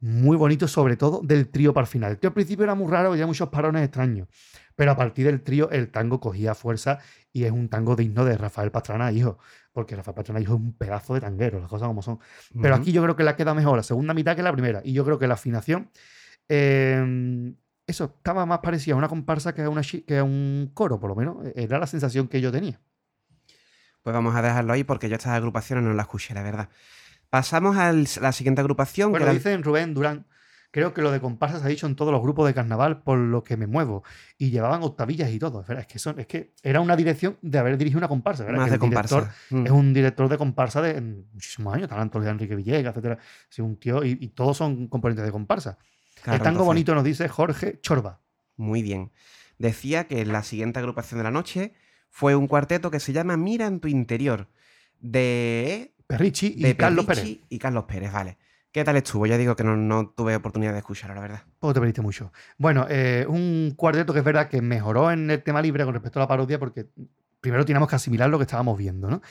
muy bonito, sobre todo del trío para el final. El trío al principio era muy raro, había muchos parones extraños, pero a partir del trío el tango cogía fuerza y es un tango digno de Rafael Pastrana, hijo, porque Rafael Pastrana, hijo, es un pedazo de tanguero, las cosas como son. Pero aquí yo creo que la queda mejor la segunda mitad que la primera, y yo creo que la afinación, eh, eso, estaba más parecida a una comparsa que a, una, que a un coro, por lo menos, e-, era la sensación que yo tenía.
Pues vamos a dejarlo ahí porque yo estas agrupaciones no las escuché, la verdad. Pasamos a la siguiente agrupación.
Bueno,
que
dicen Rubén Durán. Creo que lo de comparsa se ha dicho en todos los grupos de carnaval por lo que me muevo. Y llevaban octavillas y todo. Es, que, son, es que era una dirección de haber dirigido una comparsa. ¿verdad?
más
Que
de
director
comparsa. Mm.
Es un director de comparsa de muchísimos años. Talento de Enrique Villegas, etcétera. Un tío, y, y todos son componentes de comparsa.
Claro,
el tango
entonces,
bonito nos dice Jorge Chorba.
Muy bien. Decía que la siguiente agrupación de la noche fue un cuarteto que se llama Mira en tu interior. De,
Perrichi y
de
Carlos
Perrichi
Pérez.
y Carlos Pérez, vale. ¿Qué tal estuvo? Ya digo que no, no tuve oportunidad de escucharlo, la verdad.
Poco te perdiste mucho. Bueno, eh, un cuarteto que es verdad que mejoró en el tema libre con respecto a la parodia porque primero teníamos que asimilar lo que estábamos viendo, ¿no?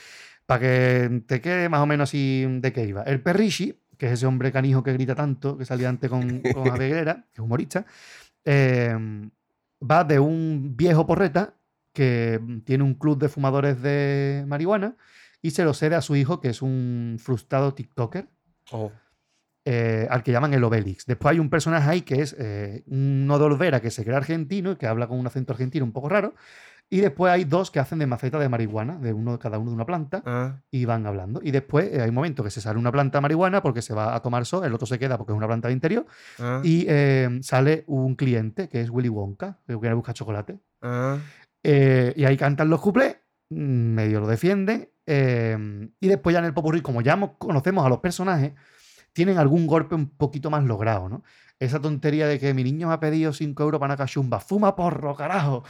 Para que te quede más o menos así de qué iba. El Perrichi, que es ese hombre canijo que grita tanto, que salía antes con, con que es humorista, eh, va de un viejo porreta que tiene un club de fumadores de marihuana y se lo cede a su hijo, que es un frustrado TikToker, eh, al que llaman el Obelix. Después hay un personaje ahí que es eh, un Nodo Olvera que se cree argentino y que habla con un acento argentino un poco raro. Y después hay dos que hacen de maceta de marihuana, de uno cada uno de una planta,
Ah,
y van hablando. Y después eh, hay un momento que se sale una planta de marihuana porque se va a tomar sol, el otro se queda porque es una planta de interior,
ah,
y eh, sale un cliente que es Willy Wonka, que viene a buscar chocolate.
ah.
Y ahí cantan los cuplés, mm, medio lo defienden. Eh, y después ya en el popurrí, como ya conocemos a los personajes, tienen algún golpe un poquito más logrado, ¿no? Esa tontería de que mi niño me ha pedido 5 euros para una cachumba, fuma porro, carajo.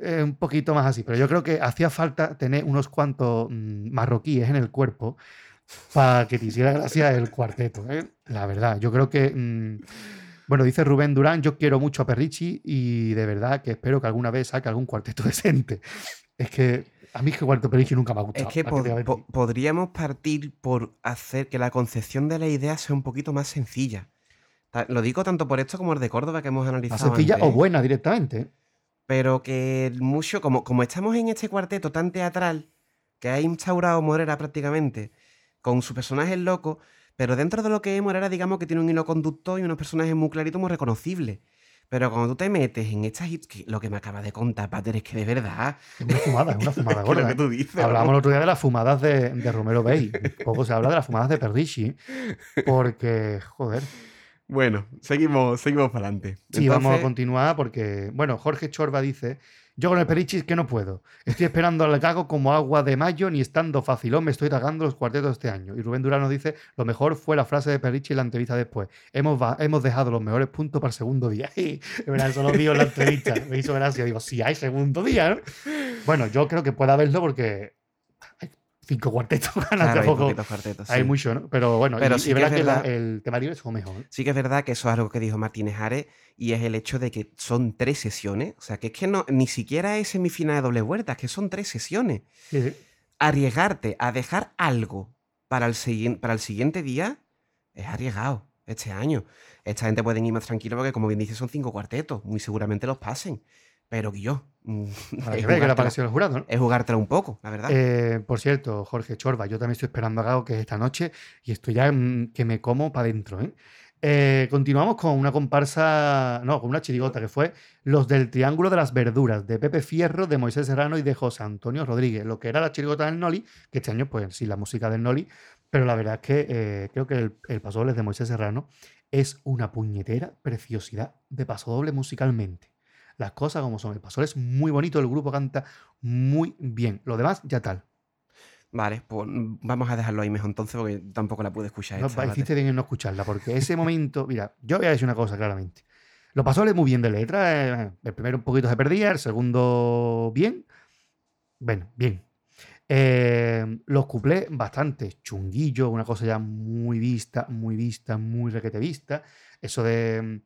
Eh, un poquito más así. Pero yo creo que hacía falta tener unos cuantos mm, marroquíes en el cuerpo para que te hiciera gracia el cuarteto. ¿eh? La verdad, yo creo que. mm, bueno, dice Rubén Durán, yo quiero mucho a Perrichi y de verdad que espero que alguna vez saque algún cuarteto decente. Es que a mí es que Cuarto Perrichi nunca me ha gustado.
Es que podríamos partir por hacer que la concepción de la idea sea un poquito más sencilla. Lo digo tanto por esto como el de Córdoba que hemos
Más
analizado.
sencilla
antes,
o
¿eh?
buena directamente.
Pero que mucho, como, como estamos en este cuarteto tan teatral, que ha instaurado Morera prácticamente, con sus personajes locos, pero dentro de lo que es Morera, digamos que tiene un hilo conductor y unos personajes muy claritos, muy reconocibles. Pero cuando tú te metes en estas hits, que lo que me acabas de contar, Pater, es que de verdad.
Es una fumada, es una fumada
que lo
gorda.
que
¿eh?
tú dices.
Hablábamos el otro día de las fumadas de, de Romero Bay. Poco se habla de las fumadas de Perrichi. Porque, joder.
Bueno, seguimos, seguimos para adelante.
Sí, vamos a continuar porque, bueno, Jorge Chorba dice, yo con el Perichi es que no puedo. Estoy esperando al cago como agua de mayo, ni estando facilón me estoy tragando los cuartetos este año. Y Rubén Durano dice, lo mejor fue la frase de Perichi en la entrevista después. Hemos, hemos dejado los mejores puntos para el segundo día. Verdad, eso lo digo en la entrevista. Me hizo gracia. Digo, si hay segundo día, ¿no? Bueno, yo creo que puede haberlo porque cinco cuartetos.
Claro, hay
tampoco
cuartetos,
hay
sí.
mucho, ¿no? Pero bueno,
Pero
y,
sí
y
que
verdad
es
que la-
verdad.
el tema libre es lo mejor. ¿eh?
Sí que es verdad que eso es algo que dijo Martínez Ares y es el hecho de que son tres sesiones. O sea, que es que no, ni siquiera es semifinal de doble vuelta, es que son tres sesiones.
Sí.
Arriesgarte a dejar algo para el, siguiente, para el siguiente día es arriesgado este año. Esta gente pueden ir más tranquilo porque, como bien dice, son cinco cuartetos. Muy seguramente los pasen. Pero que yo. mm,
Para
es
que vea que le apareció el jurado, ¿no?
es jugártela un poco, la verdad.
Eh, por cierto, Jorge Chorba, yo también estoy esperando a Gago que es esta noche y estoy ya mm, que me como para adentro. ¿eh? Eh, continuamos con una comparsa, no, con una chirigota que fue Los del Triángulo de las Verduras, de Pepe Fierro, de Moisés Serrano y de José Antonio Rodríguez. Lo que era la chirigota del Noli, que este año, pues sí, la música del Noli, pero la verdad es que eh, creo que el, el pasodobles de Moisés Serrano es una puñetera preciosidad de pasodoble musicalmente. Las cosas como son. El paso es muy bonito, el grupo canta muy bien. Lo demás, ya tal.
Vale, pues vamos a dejarlo ahí mejor entonces porque tampoco la pude escuchar.
No,
esta,
hiciste bien en no escucharla, porque ese momento, mira, yo voy a decir una cosa claramente. Lo pasó muy bien de letra. eh, El primero un poquito se perdía, el segundo bien. Bueno, bien. Eh, los cuplés bastante chunguillo, una cosa ya muy vista, muy vista, muy requete vista. Eso de,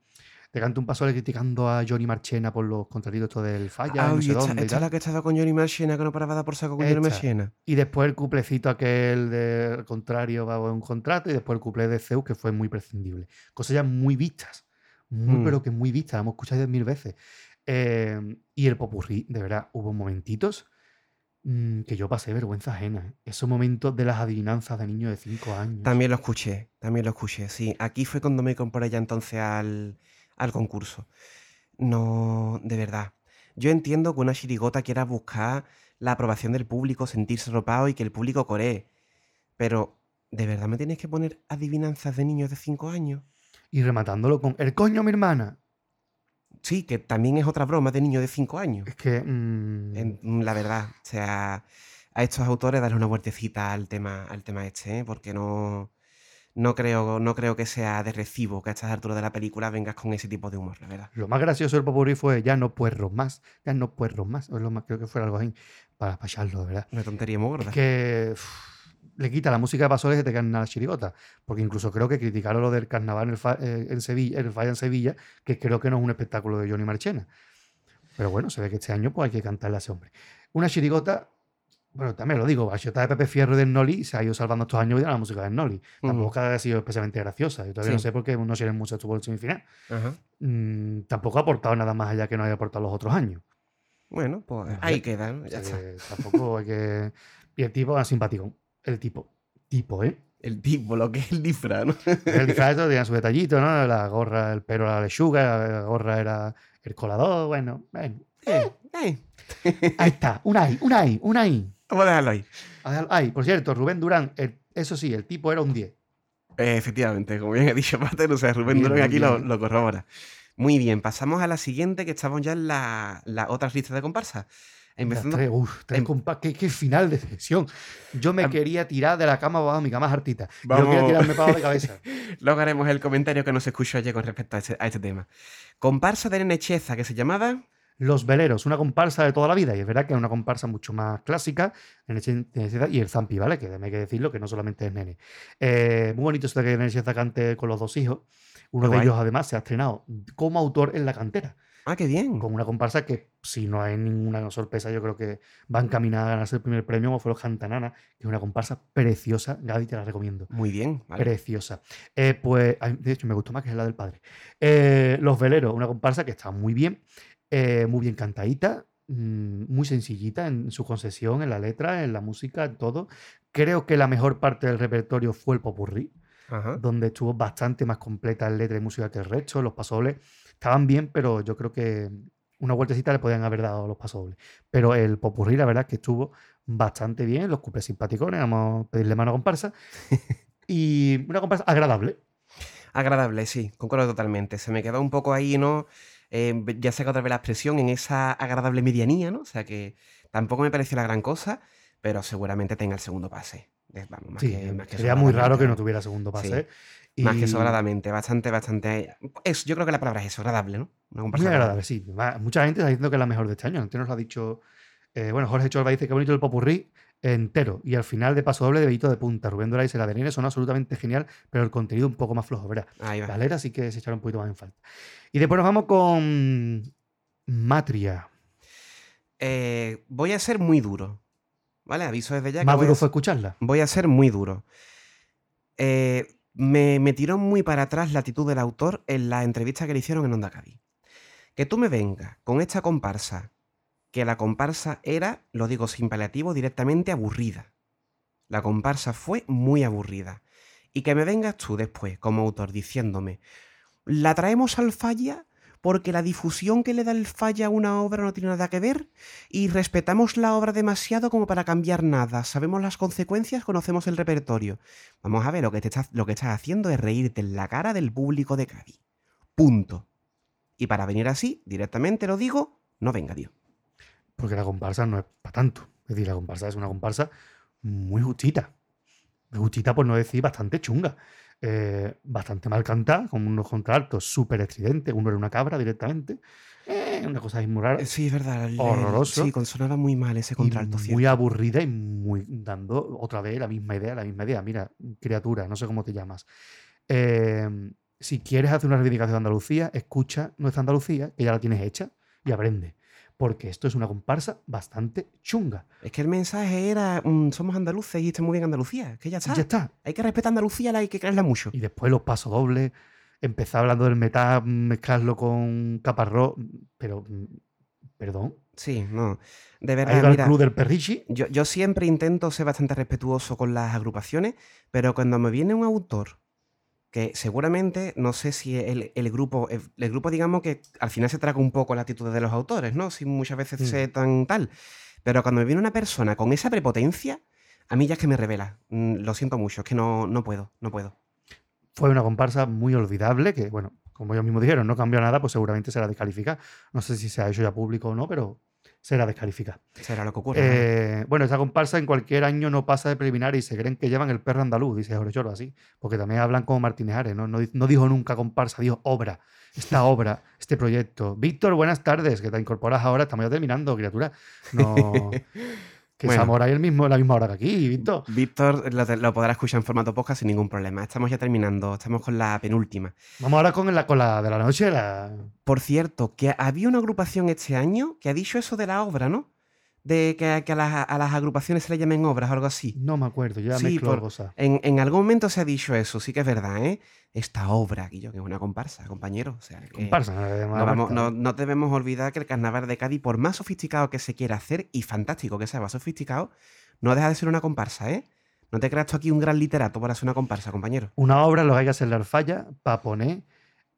de canto un paso criticando a Johnny Marchena por los contrarios estos del falla,
Ah,
no sé
esta,
dónde y
esta es la que estaba con Johnny Marchena, que no paraba de dar por saco con Johnny. Marchena.
Y después el cuplecito aquel del contrario va a un contrato y después el cuplé de Zeus que fue muy prescindible. Cosas ya muy vistas. Muy,
Mm.
pero que muy vistas. Hemos escuchado mil veces. Eh, y el popurrí, de verdad, hubo momentitos mm, que yo pasé vergüenza ajena. ¿eh? Esos momentos de las adivinanzas de niños de 5 años.
También lo escuché, también lo escuché, sí. Aquí fue cuando me compré ya entonces al, al concurso. No, de verdad. Yo entiendo que una chirigota quiera buscar la aprobación del público, sentirse ropado y que el público coree. Pero, ¿de verdad me tienes que poner adivinanzas de niños de 5 años?
Y rematándolo con el coño, mi hermana.
Sí, que también es otra broma de niños de 5 años.
Es que. mm,
En- la verdad, o sea, a estos autores darle una vueltecita al tema, al tema este, ¿eh? porque no, no creo, no creo que sea de recibo que a estas alturas de la película vengas con ese tipo de humor, la verdad.
Lo más gracioso del popurrí fue ya no puerros más. Ya no puerros más. O es lo más, creo que fue algo así. Para pasarlo, verdad.
Una tontería muy gorda.
que le quita la música de pasoles y te quedan a la chirigota. Porque incluso creo que criticaron lo del carnaval en, el fa- eh, en Sevilla, el falla en Sevilla, que creo que no es un espectáculo de Johnny Marchena. Pero bueno, se ve que este año pues hay que cantarle a ese hombre. Una chirigota, bueno, también lo digo, Bachota de Pepe Fierro y del Noli se ha ido salvando estos años de la música del Noli. Tampoco ha sido especialmente graciosa. Yo todavía no sé por qué no tienen mucho estuvo en semifinal. Mm, tampoco ha aportado nada más allá que no haya aportado los otros años.
Bueno, pues ahí queda, ¿no?
O
ya
sea que tampoco hay que. Y el tipo es simpático. El tipo. Tipo, ¿eh?
El tipo, lo que es el disfraz, ¿no?
El disfraz esto tenía su detallito, ¿no? La gorra, el pelo, la lechuga, la gorra era el colador, bueno. bueno. eh,
Eh,
ahí está, un ahí, un ahí, un ahí.
Vamos a dejarlo ahí.
Ay, por cierto, Rubén Durán, el- eso sí, el tipo era un 10.
Eh, efectivamente, como bien ha dicho Pater, o sea, Rubén
Bien,
Durán aquí lo,
bien.
lo corrobora. Muy bien, pasamos a la siguiente, que estamos ya en la, la otra lista de comparsas.
Las
Empezando,
tres, uf, tres
em-
compa- qué, qué final de sesión. Yo me
Am-
quería tirar de la cama abajo, mi cama es hartita. Yo
Vamos.
quería tirarme para de cabeza.
Luego haremos el comentario que nos escuchó ayer con respecto a este, a este tema. Comparsa de Nene Cheza, que se llamaba.
Los Veleros, una comparsa de toda la vida, y es verdad que es una comparsa mucho más clásica, en y el Zampi, ¿vale? Que hay que decirlo, que no solamente es nene. Eh, muy bonito esto de que Nene Cheza cante con los dos hijos. Uno de ellos, además, se ha estrenado como autor en la cantera,
Ah, qué bien.
con una comparsa que, si no hay ninguna sorpresa, yo creo que va encaminada a ganarse el primer premio, como fue los Cantanana, que es una comparsa preciosa. Gaby, te la recomiendo.
Muy bien. vale.
Preciosa. Eh, pues, de hecho, me gustó más que es la del padre. Eh, Los Veleros, una comparsa que está muy bien, eh, muy bien cantadita, mm, muy sencillita en su concesión, en la letra, en la música, en todo. Creo que la mejor parte del repertorio fue el popurrí,
Ajá.
donde estuvo bastante más completa en letra y música que el resto. Los pasobles estaban bien, pero yo creo que una vueltecita le podían haber dado los pasobles. Pero el popurrí, la verdad, es que estuvo bastante bien. Los cuples simpaticones, vamos a pedirle mano a comparsa. y una comparsa agradable.
Agradable, sí, concuerdo totalmente. Se me quedó un poco ahí, ¿no? Eh, ya saca otra vez la expresión en esa agradable medianía, ¿no? O sea que tampoco me pareció la gran cosa, pero seguramente tenga el segundo pase. Vamos, más
Sí,
que, más que
sería muy raro que no tuviera segundo
Sí.
pase. Y
Más que sobradamente, bastante, bastante. Eso, yo creo que la palabra es eso, agradable, ¿no? Una
Muy agradable, sí. Mucha gente está diciendo que es la mejor de este año. Antes nos lo ha dicho. eh, bueno, Jorge Chorba dice que bonito el popurrí entero. Y al final de paso doble de Benito de punta. Rubén dice la de Nene son absolutamente genial, pero el contenido un poco más flojo, ¿verdad?
Ahí va.
La letra sí que se echaron un poquito más en falta. Y después nos vamos con Matria.
Eh, voy a ser muy duro. ¿Vale? Aviso desde ya que
Más
voy a
duro
ser-
fue escucharla.
Voy a ser muy duro. Eh, me, me tiró muy para atrás la actitud del autor en la entrevista que le hicieron en Onda Cádiz. Que tú me vengas con esta comparsa, que la comparsa era, lo digo sin paliativo, directamente aburrida. La comparsa fue muy aburrida. Y que me vengas tú después, como autor, diciéndome, la traemos al falla porque la difusión que le da el falla a una obra no tiene nada que ver y respetamos la obra demasiado como para cambiar nada. Sabemos las consecuencias, conocemos el repertorio. Vamos a ver, lo que, te estás, lo que estás haciendo es reírte en la cara del público de Cádiz. Punto. y para venir así, directamente lo digo, no venga Dios.
Porque la comparsa no es para tanto. Es decir, la comparsa es una comparsa muy justita. Justita, por no decir bastante chunga. Eh, bastante mal cantada, con unos contraltos súper estridentes. Uno era una cabra directamente. Eh, una cosa muy rara.
Eh, Sí, es verdad. el-
Horroroso.
Sí, consonaba muy mal ese
y
contralto,
muy
cierto.
aburrida y muy dando otra vez la misma idea, la misma idea. Mira, criatura, no sé cómo te llamas. Eh, si quieres hacer una reivindicación de Andalucía, escucha nuestra Andalucía, que ya la tienes hecha, y aprende. Porque esto es una comparsa bastante chunga.
Es que el mensaje era, mm, somos andaluces y está muy bien Andalucía. Que ya está.
Ya está.
Hay que respetar Andalucía, la hay que creerla mucho.
Y después los pasodobles, empezar hablando del metal, mezclarlo con caparrós, pero, perdón,
Sí, no. De verdad, mira,
club del perrichi.
yo, yo siempre intento ser bastante respetuoso con las agrupaciones, pero cuando me viene un autor que seguramente, no sé si el, el grupo, el, el grupo digamos que al final se traga un poco la actitud de los autores, ¿no? Si muchas veces
Mm.
se tan tal. Pero cuando me viene una persona con esa prepotencia, a mí ya es que me revela. Mm, Lo siento mucho, es que no, no puedo, no puedo.
Fue una comparsa muy olvidable que, bueno, como ellos mismos dijeron, no cambió nada, pues seguramente será descalificada. No sé si se ha hecho ya público o no, pero será descalificada.
Será lo que ocurre.
Eh, bueno, esta comparsa en cualquier año no pasa de preliminar y se creen que llevan el perro andaluz, dice Jorge Choro, así. Porque también hablan como Martínez Ares, ¿no? No, no dijo nunca comparsa, dijo obra. Esta obra, este proyecto. Víctor, buenas tardes, que te incorporas ahora, estamos ya terminando, criatura. No. Que
Bueno.
estamos ahora el mismo, la misma hora que aquí, Víctor.
Víctor lo, lo podrá escuchar en formato podcast sin ningún problema. Estamos ya terminando, estamos con la penúltima.
Vamos ahora con la, con la de la noche, la,
Por cierto, que había una agrupación este año que ha dicho eso de la obra, ¿no? De que, que a, las, a las agrupaciones se le llamen obras o algo así.
No me acuerdo, ya
Sí, por-
cosas.
En, en algún momento se ha dicho eso, sí que es verdad, ¿eh? Esta obra, Guillo, que es una comparsa, compañero. O sea,
Comparsa,
no, vamos-
Marta.
no- no debemos olvidar que el carnaval de Cádiz, por más sofisticado que se quiera hacer, y fantástico que sea más sofisticado, no deja de ser una comparsa, ¿eh? No te creas tú aquí un gran literato para hacer una comparsa, compañero.
Una obra lo que hay que hacer la falla para poner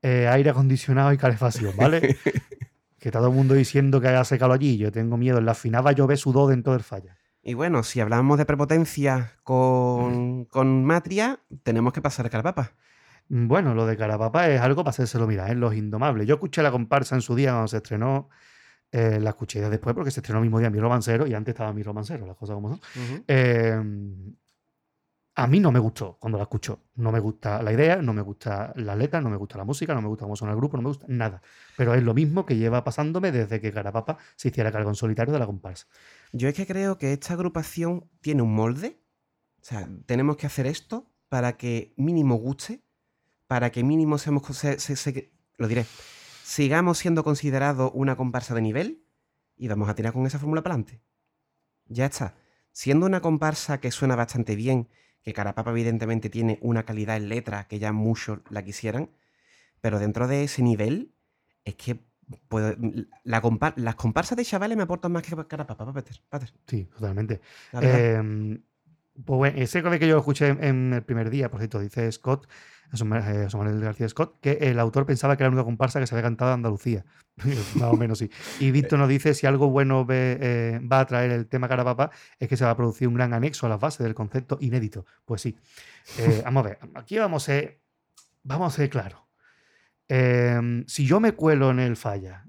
eh, aire acondicionado y calefacción, ¿vale? que está todo el mundo diciendo que hace calor allí. Yo tengo miedo. En la final va a llover sudor dentro del falla.
Y bueno, si hablamos de prepotencia con, con Matria, tenemos que pasar a Carapapa.
Mm, Bueno, lo de Carapapa es algo para hacérselo mirar, en Los Indomables. Yo escuché la comparsa en su día cuando se estrenó. eh, la escuché después porque se estrenó el mismo día Mi Romancero y antes estaba Mi Romancero, las cosas como son. Eh, a mí no me gustó cuando la escucho. No me gusta la idea, no me gusta las letras, no me gusta la música, no me gusta cómo suena el grupo, no me gusta nada. Pero es lo mismo que lleva pasándome desde que Carapapa se hiciera cargo en solitario de la comparsa.
Yo es que creo que esta agrupación tiene un molde. O sea, tenemos que hacer esto para que mínimo guste, para que mínimo seamos, se- se- se- lo diré, sigamos siendo considerados una comparsa de nivel y vamos a tirar con esa fórmula para adelante. Ya está. Siendo una comparsa que suena bastante bien, que Carapapa evidentemente tiene una calidad en letra que ya muchos la quisieran, pero dentro de ese nivel es que puedo- la compa- las comparsas de chavales me aportan más que Carapapa, Peter. Peter,
Sí, totalmente. Eh, pues bueno, ese que yo escuché en, en el primer día, por cierto, dice Scott, Eh, Manuel García Scott, que el autor pensaba que era la comparsa que se había cantado en Andalucía. Más o menos sí. Y Víctor nos dice, si algo bueno eh, va a traer el tema Carapapa, es que se va a producir un gran anexo a las bases del concepto inédito. Pues sí. Eh, vamos a ver, aquí vamos a ser, vamos a ser claros. Eh, si yo me cuelo en el falla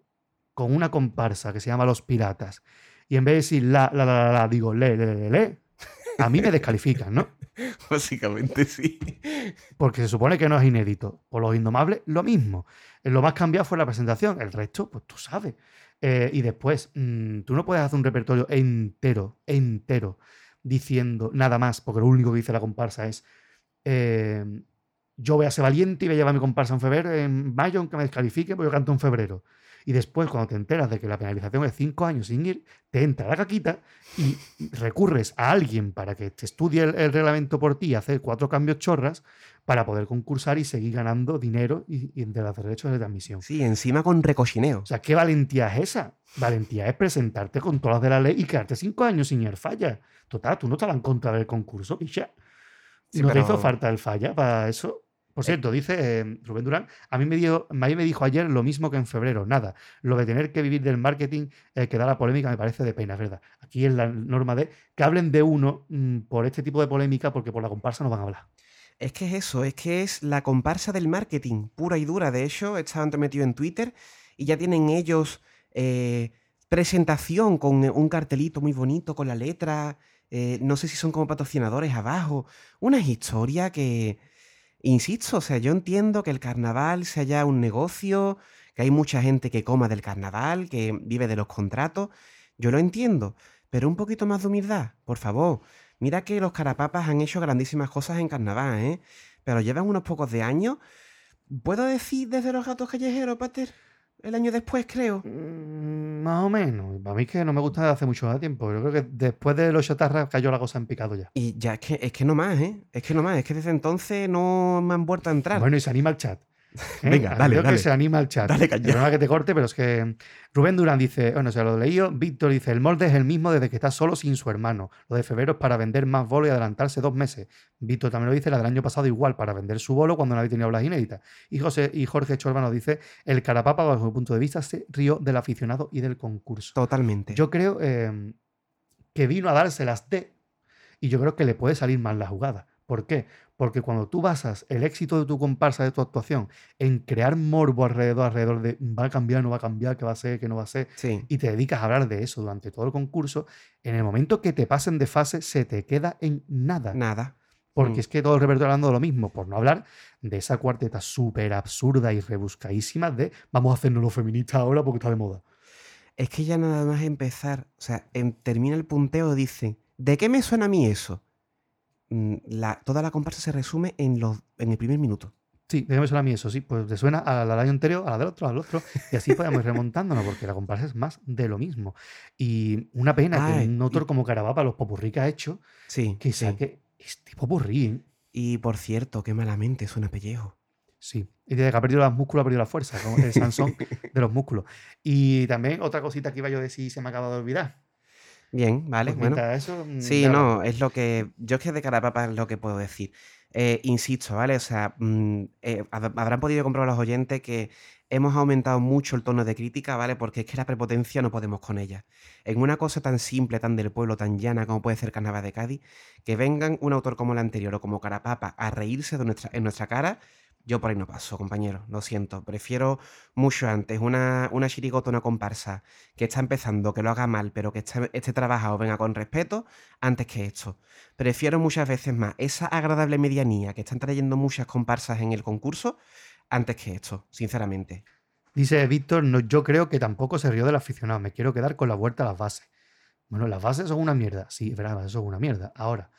con una comparsa que se llama Los Piratas y en vez de decir la, la, la, la, digo le, le, le, le, a mí me descalifican, ¿no?
Básicamente sí.
Porque se supone que no es inédito. Por los indomables, lo mismo. Lo más cambiado fue la presentación. El resto, pues tú sabes. Eh, y después, mm, tú no puedes hacer un repertorio entero, entero, diciendo nada más, porque lo único que dice la comparsa es. eh, yo voy a ser valiente y voy a llevar mi comparsa en febrero, en mayo, aunque me descalifique, porque yo canto en febrero. Y después, cuando te enteras de que la penalización es cinco años sin ir, te entra la caquita y recurres a alguien para que te estudie el, el reglamento por ti y hacer cuatro cambios chorras para poder concursar y seguir ganando dinero y, y de los derechos de transmisión.
Sí, encima con recochineo.
O sea, ¿qué valentía es esa? Valentía es presentarte con todas las de la ley y quedarte cinco años sin ir falla. Total, tú no estabas en contra del concurso, picha.
Sí,
no te hizo falta el falla para eso. Por cierto, dice eh, Rubén Durán, a mí, me dio, a mí me dijo ayer lo mismo que en febrero, nada. Lo de tener que vivir del marketing eh, que da la polémica me parece de pena, verdad. Aquí es la norma de que hablen de uno mm, por este tipo de polémica porque por la comparsa no van a hablar.
Es que es eso, es que es la comparsa del marketing, pura y dura. De hecho, he estado metido en Twitter y ya tienen ellos eh, presentación con eh, un cartelito muy bonito con la letra. eh, no sé si son como patrocinadores abajo. Una historia que, insisto, o sea, yo entiendo que el carnaval sea ya un negocio, que hay mucha gente que coma del carnaval, que vive de los contratos. Yo lo entiendo, pero un poquito más de humildad, por favor. Mira que los carapapas han hecho grandísimas cosas en carnaval, ¿eh? Pero llevan unos pocos de años. ¿Puedo decir desde los gatos callejeros, Pater? El año después, creo.
Mm, Más o menos. Para mí es que no me gusta desde hace mucho tiempo. Yo creo que después de los chatarras cayó la cosa en picado ya.
Y ya es que, es que no más, ¿eh? Es que no más. Es que desde entonces no me han vuelto a entrar.
Bueno, y se anima el chat. ¿Eh?
Venga, dale,
Veo que se anima el chat.
Dale.
Perdona que te corte, pero es que Rubén Durán dice, bueno, se lo he leído. Víctor dice, el molde es el mismo desde que está solo sin su hermano. Lo de febrero es para vender más bolo y adelantarse dos meses. Víctor también lo dice, la del año pasado igual, para vender su bolo cuando no había tenido obras inéditas. Y, José, y Jorge Chorba nos dice, el carapapa, bajo mi punto de vista, se rió del aficionado y del concurso.
Totalmente.
Yo creo eh, que vino a dárselas de. Y yo creo que le puede salir mal la jugada. ¿Por qué? Porque cuando tú basas el éxito de tu comparsa, de tu actuación, en crear morbo alrededor, alrededor de va a cambiar, no va a cambiar, qué va a ser, qué no va a ser,
Sí.
y te dedicas a hablar de eso durante todo el concurso, en el momento que te pasen de fase, se te queda en nada.
Nada.
Porque
Mm.
es que todo el repertorio hablando de lo mismo, por no hablar de esa cuarteta súper absurda y rebuscadísima de vamos a hacernos los feministas ahora porque está de moda.
Es que ya nada más empezar, o sea, en- termina el punteo, dice, ¿de qué me suena a mí eso? Mm, La, toda la comparsa se resume en, los, en el primer minuto.
Sí, déjame suena a mí eso, sí. Pues te suena al, año anterior, a la del otro, al otro. Y así podemos ir remontándonos, porque la comparsa es más de lo mismo. Y una pena
Ay,
que un autor
y-
como Carabapa, los popurrí que ha hecho,
Sí,
que
sí.
saque este popurrí, ¿eh?
Y por cierto, qué malamente suena pellejo.
Sí. Y desde que ha perdido los músculos, ha perdido la fuerza, como el Sansón de los músculos. Y también otra cosita que iba yo a decir, se me acaba de olvidar.
Bien, vale,
Pues
bueno.
eso, mm,
Sí, no, es lo que. Yo es que de Carapapa es lo que puedo decir. Eh, insisto, ¿vale? O sea, mm, eh, hab- habrán podido comprobar los oyentes que hemos aumentado mucho el tono de crítica, ¿vale? Porque es que la prepotencia no podemos con ella. En una cosa tan simple, tan del pueblo, tan llana como puede ser Carnaval de Cádiz, que vengan un autor como el anterior o como Carapapa a reírse de nuestra, en nuestra cara, yo por ahí no paso, compañero. Lo siento. Prefiero mucho antes una, una chirigota, una comparsa que está empezando, que lo haga mal, pero que esté, esté trabajado, venga con respeto, antes que esto. Prefiero muchas veces más esa agradable medianía que están trayendo muchas comparsas en el concurso, antes que esto, sinceramente.
Dice Víctor, no, yo creo que tampoco se rió del aficionado. Me quiero quedar con la vuelta a las bases. Bueno, las bases son una mierda. Sí, es verdad, las bases son una mierda. Ahora,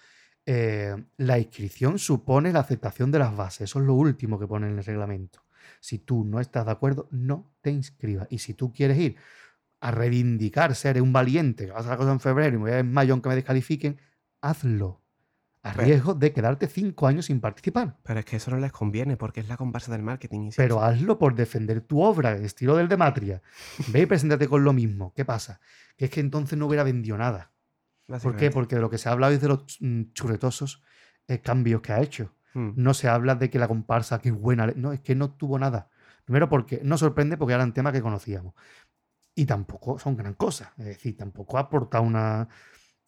eh, la inscripción supone la aceptación de las bases. Eso es lo último que pone en el reglamento. Si tú no estás de acuerdo, no te inscribas. Y si tú quieres ir a reivindicar ser un valiente, que vas a la cosa en febrero y me voy a en mayo aunque me descalifiquen, hazlo. A
Pero-
riesgo de quedarte cinco años sin participar.
Pero es que eso no les conviene, porque es la comparsa del marketing.
Pero hazlo por defender tu obra, el estilo del Dematria. Ve y preséntate con lo mismo. ¿Qué pasa? Que es que entonces no hubiera vendido nada. ¿Por qué? Porque de lo que se ha hablado es de los mm, churretosos eh, cambios que ha hecho.
Hmm.
No se habla de que la comparsa, qué buena. le- No, es que no tuvo nada. Primero porque no sorprende porque eran temas que conocíamos. Y tampoco son gran cosa. Es decir, tampoco ha aportado una.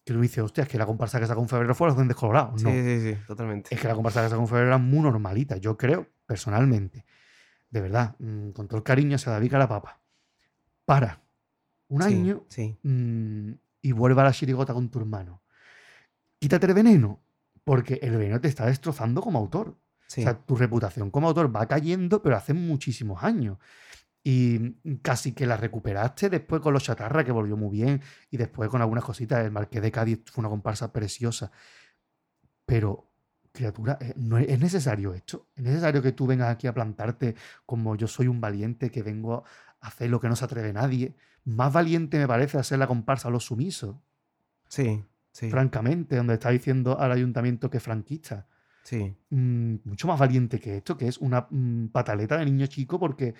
Que tú dices, hostia, es que la comparsa que sacó en febrero fue los duendes colorados. No.
Sí, sí, sí, totalmente.
Es que la comparsa que sacó en febrero era muy normalita, yo creo, personalmente. De verdad, mm, con todo el cariño se David la papa. Para un
Sí,
año
Sí,
mm, y vuelve a la chirigota con tu hermano. Quítate el veneno, porque el veneno te está destrozando como autor.
sí.
O sea, tu reputación como autor va cayendo, pero hace muchísimos años. Y casi que la recuperaste después con los chatarra, que volvió muy bien, y después con algunas cositas. El Marqués de Cádiz fue una comparsa preciosa. Pero, criatura, eh, ¿no es, es necesario esto? ¿Es necesario que tú vengas aquí a plantarte como yo soy un valiente que vengo a hacer lo que no se atreve nadie? Más valiente me parece hacer la comparsa a los sumisos,
sí, sí,
francamente, donde está diciendo al ayuntamiento que es franquista
sí.
mm, mucho más valiente que esto, que es una mm, pataleta de niño chico porque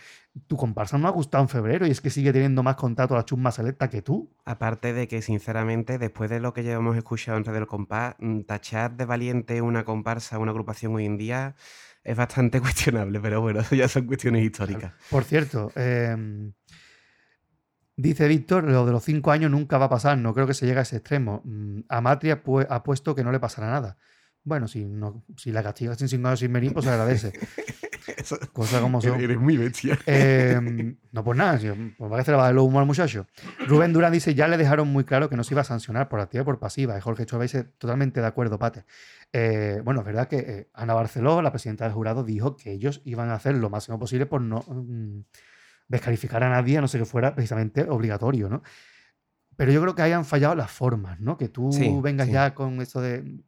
tu comparsa no ha gustado en febrero y es que sigue teniendo más contacto a la chusma selecta que tú.
Aparte de que, sinceramente, después de lo que ya hemos escuchado Radio del Compás, mm, tachar de valiente una comparsa, una agrupación hoy en día, es bastante cuestionable, pero bueno, ya son cuestiones históricas.
Por cierto, em, dice Víctor, lo de los cinco años nunca va a pasar, no creo que se llegue a ese extremo. Mm, a Matria pu- ha puesto que no le pasará nada. Bueno, si, no, si la castigas en cinco años sin venir, pues se agradece. Cosas como son.
Eres muy bestia.
Eh, no, pues nada, pues va a los humor al muchacho. Rubén Durán dice: Ya le dejaron muy claro que no se iba a sancionar por activa y por pasiva. Y Jorge Chova dice: Totalmente de acuerdo, Pate. Eh, bueno, es verdad que eh, Ana Barceló, la presidenta del jurado, dijo que ellos iban a hacer lo máximo posible por no mm, descalificar a nadie, a no ser que fuera precisamente obligatorio, ¿no? Pero yo creo que hayan fallado las formas, ¿no? Que tú
Sí,
vengas
sí.
ya con esto de.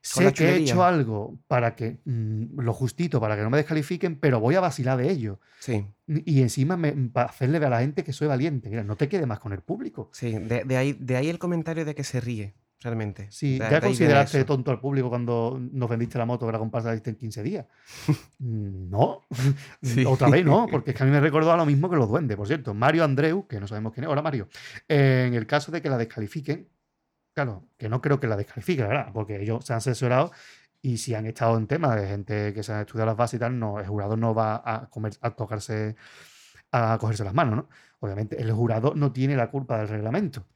Sé que he hecho algo para que mm, lo justito, para que no me descalifiquen, pero voy a vacilar de ello.
Sí,
Y encima me, para hacerle ver a la gente que soy valiente. Mira, no te quede más con el público.
sí. De, de ahí, de ahí el comentario de que se ríe, realmente. De-
ya consideraste tonto al público cuando nos vendiste la moto que la comparsa en 15 días. No.
Sí.
Otra vez no, porque es que a mí me recordó a lo mismo que los duendes. Por cierto, Mario Andreu, que no sabemos quién es. Hola, Mario. Eh, en el caso de que la descalifiquen, claro, que no creo que la descalifiquen, la ¿verdad? Porque ellos se han asesorado y si han estado en temas de gente que se ha estudiado las bases y tal, no, el jurado no va a, comer, a tocarse, a cogerse las manos, ¿no? Obviamente, el jurado no tiene la culpa del reglamento.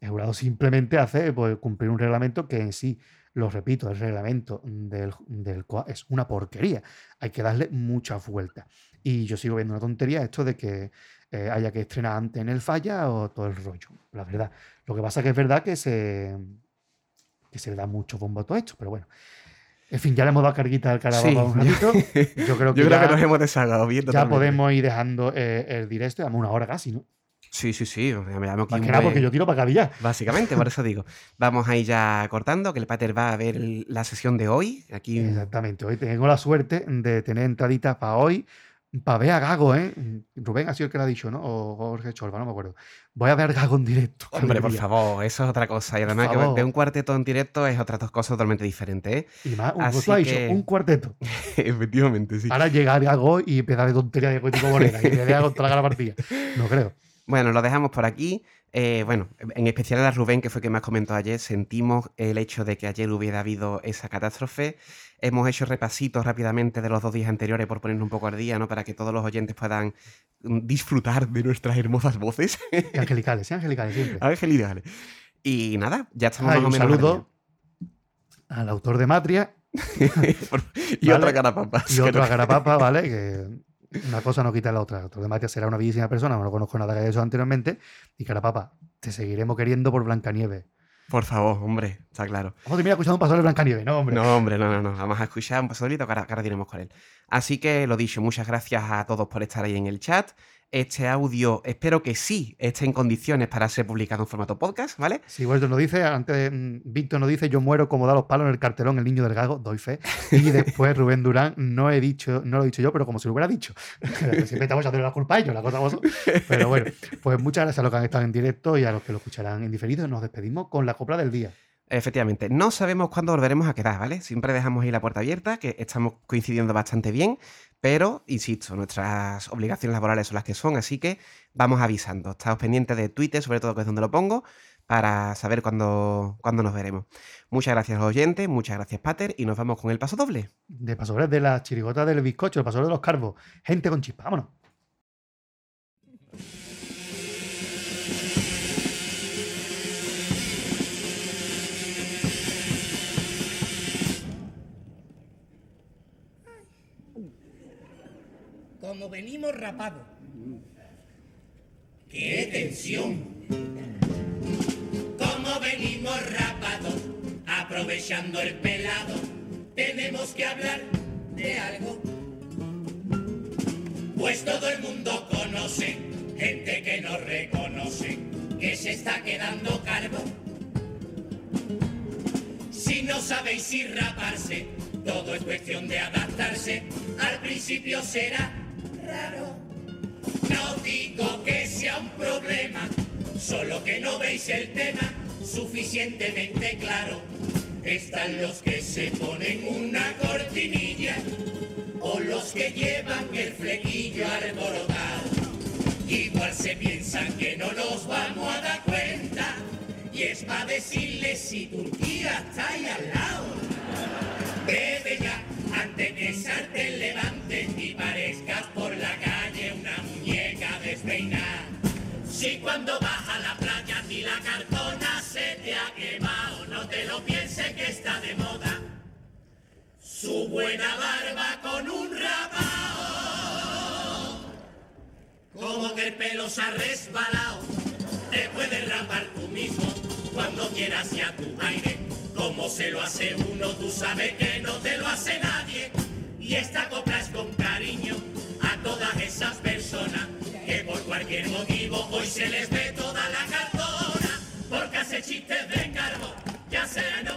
El jurado simplemente hace pues, cumplir un reglamento que en sí, lo repito, el reglamento del, del COA es una porquería. Hay que darle muchas vueltas. Y yo sigo viendo una tontería esto de que eh, haya que estrenar antes en el falla o todo el rollo. La verdad. Lo que pasa que es verdad que se, que se le da mucho bombo a todo esto, pero bueno. En fin, ya le hemos dado carguita al carabao
Sí,
un ratito. Yo creo que,
Yo creo que nos hemos desahogado bien.
ya
totalmente.
podemos ir dejando eh, el directo. Llevamos una hora casi, ¿no?
Sí, sí, sí. Me llamo aquí un
porque yo tiro para cabillar.
Básicamente, por eso digo. Vamos a ir ya cortando, que el pater va a ver la sesión de hoy. Aquí
Exactamente. Hoy tengo la suerte de tener entraditas para hoy, para ver a Gago, ¿eh? Rubén ha sido el que lo ha dicho, ¿no? O Jorge Cholva, no me acuerdo. Voy a ver a Gago en directo.
Hombre, por favor, eso es otra cosa. Y además que ver un cuarteto en directo es otra dos cosas totalmente diferentes, ¿eh?
Y más, un,
Así que-
un cuarteto.
Efectivamente, sí.
Ahora llega Gago y empieza de tontería de tipo Morena, y le deja contra la partida. No creo.
Bueno, lo dejamos por aquí. Eh, bueno, en especial a Rubén, que fue quien más comentó ayer, sentimos el hecho de que ayer hubiera habido esa catástrofe. Hemos hecho repasitos rápidamente de los dos días anteriores por ponernos un poco al día, ¿no? Para que todos los oyentes puedan mm, disfrutar de nuestras hermosas voces.
Y angelicales, sí, angelicales siempre.
Angelidades. Y nada, ya estamos
Ay,
más o
un
menos.
saludo al autor de Matria
y
Vale.
otra cara papas.
y otro a Carapapa, ¿vale? Que una cosa no quita la otra. De Matria será una bellísima persona, no conozco nada que haya hecho anteriormente. Y Carapapa, te seguiremos queriendo por Blancanieves.
Por favor, hombre, está claro.
Vamos a terminar escuchando un paso de Blancanieves, ¿no, hombre?
No, hombre, no, no, no. Vamos a escuchar un que ahora, ahora diremos con él. Así que lo dicho, muchas gracias a todos por estar ahí en el chat. Este audio, espero que sí esté en condiciones para ser publicado en formato podcast, ¿vale?
Si Walter nos dice, antes mm, Víctor nos dice, yo muero como da los palos en el cartelón el niño del gago, doy fe. Y después Rubén Durán, no he dicho, no lo he dicho yo, pero como si lo hubiera dicho. Siempre estamos echando la culpa a ellos, la cosa son. Pero bueno, pues muchas gracias a los que han estado en directo y a los que lo escucharán en diferido. Nos despedimos con la copla del día.
Efectivamente, no sabemos cuándo volveremos a quedar, ¿vale? Siempre dejamos ahí la puerta abierta, que estamos coincidiendo bastante bien, pero, insisto, nuestras obligaciones laborales son las que son, así que vamos avisando. Estamos pendientes de Twitter, sobre todo que es donde lo pongo, para saber cuándo, cuándo nos veremos. Muchas gracias oyentes, muchas gracias, Pater, y nos vamos con el paso doble.
De pasadores de las chirigotas del bizcocho, de pasadores de los carbos. Gente con chispa, vámonos.
Como venimos rapados.
¡Qué tensión! Como venimos rapados, aprovechando el pelado, tenemos que hablar de algo. Pues todo el mundo conoce, gente que no reconoce, que se está quedando calvo. Si no sabéis si raparse, todo es cuestión de adaptarse. Al principio será sea un problema, solo que no veis el tema suficientemente claro. Están los que se ponen una cortinilla o los que llevan el flequillo alborotado. Igual se piensan que no nos vamos a dar cuenta y es para decirles si Turquía está ahí al lado. Bebe ya antes que salte levante y parezcas Si cuando vas a la playa a la cartona se te ha quemado, no te lo pienses que está de moda. Su buena barba con un rapao, como que el pelo se ha resbalado. Te puedes rapar tú mismo cuando quieras y a tu aire. Como se lo hace uno, tú sabes que no te lo hace nadie. Y esta copla es con cariño a todas esas personas cualquier motivo hoy se les ve toda la cartona, porque hace chistes de cargo, ya sea en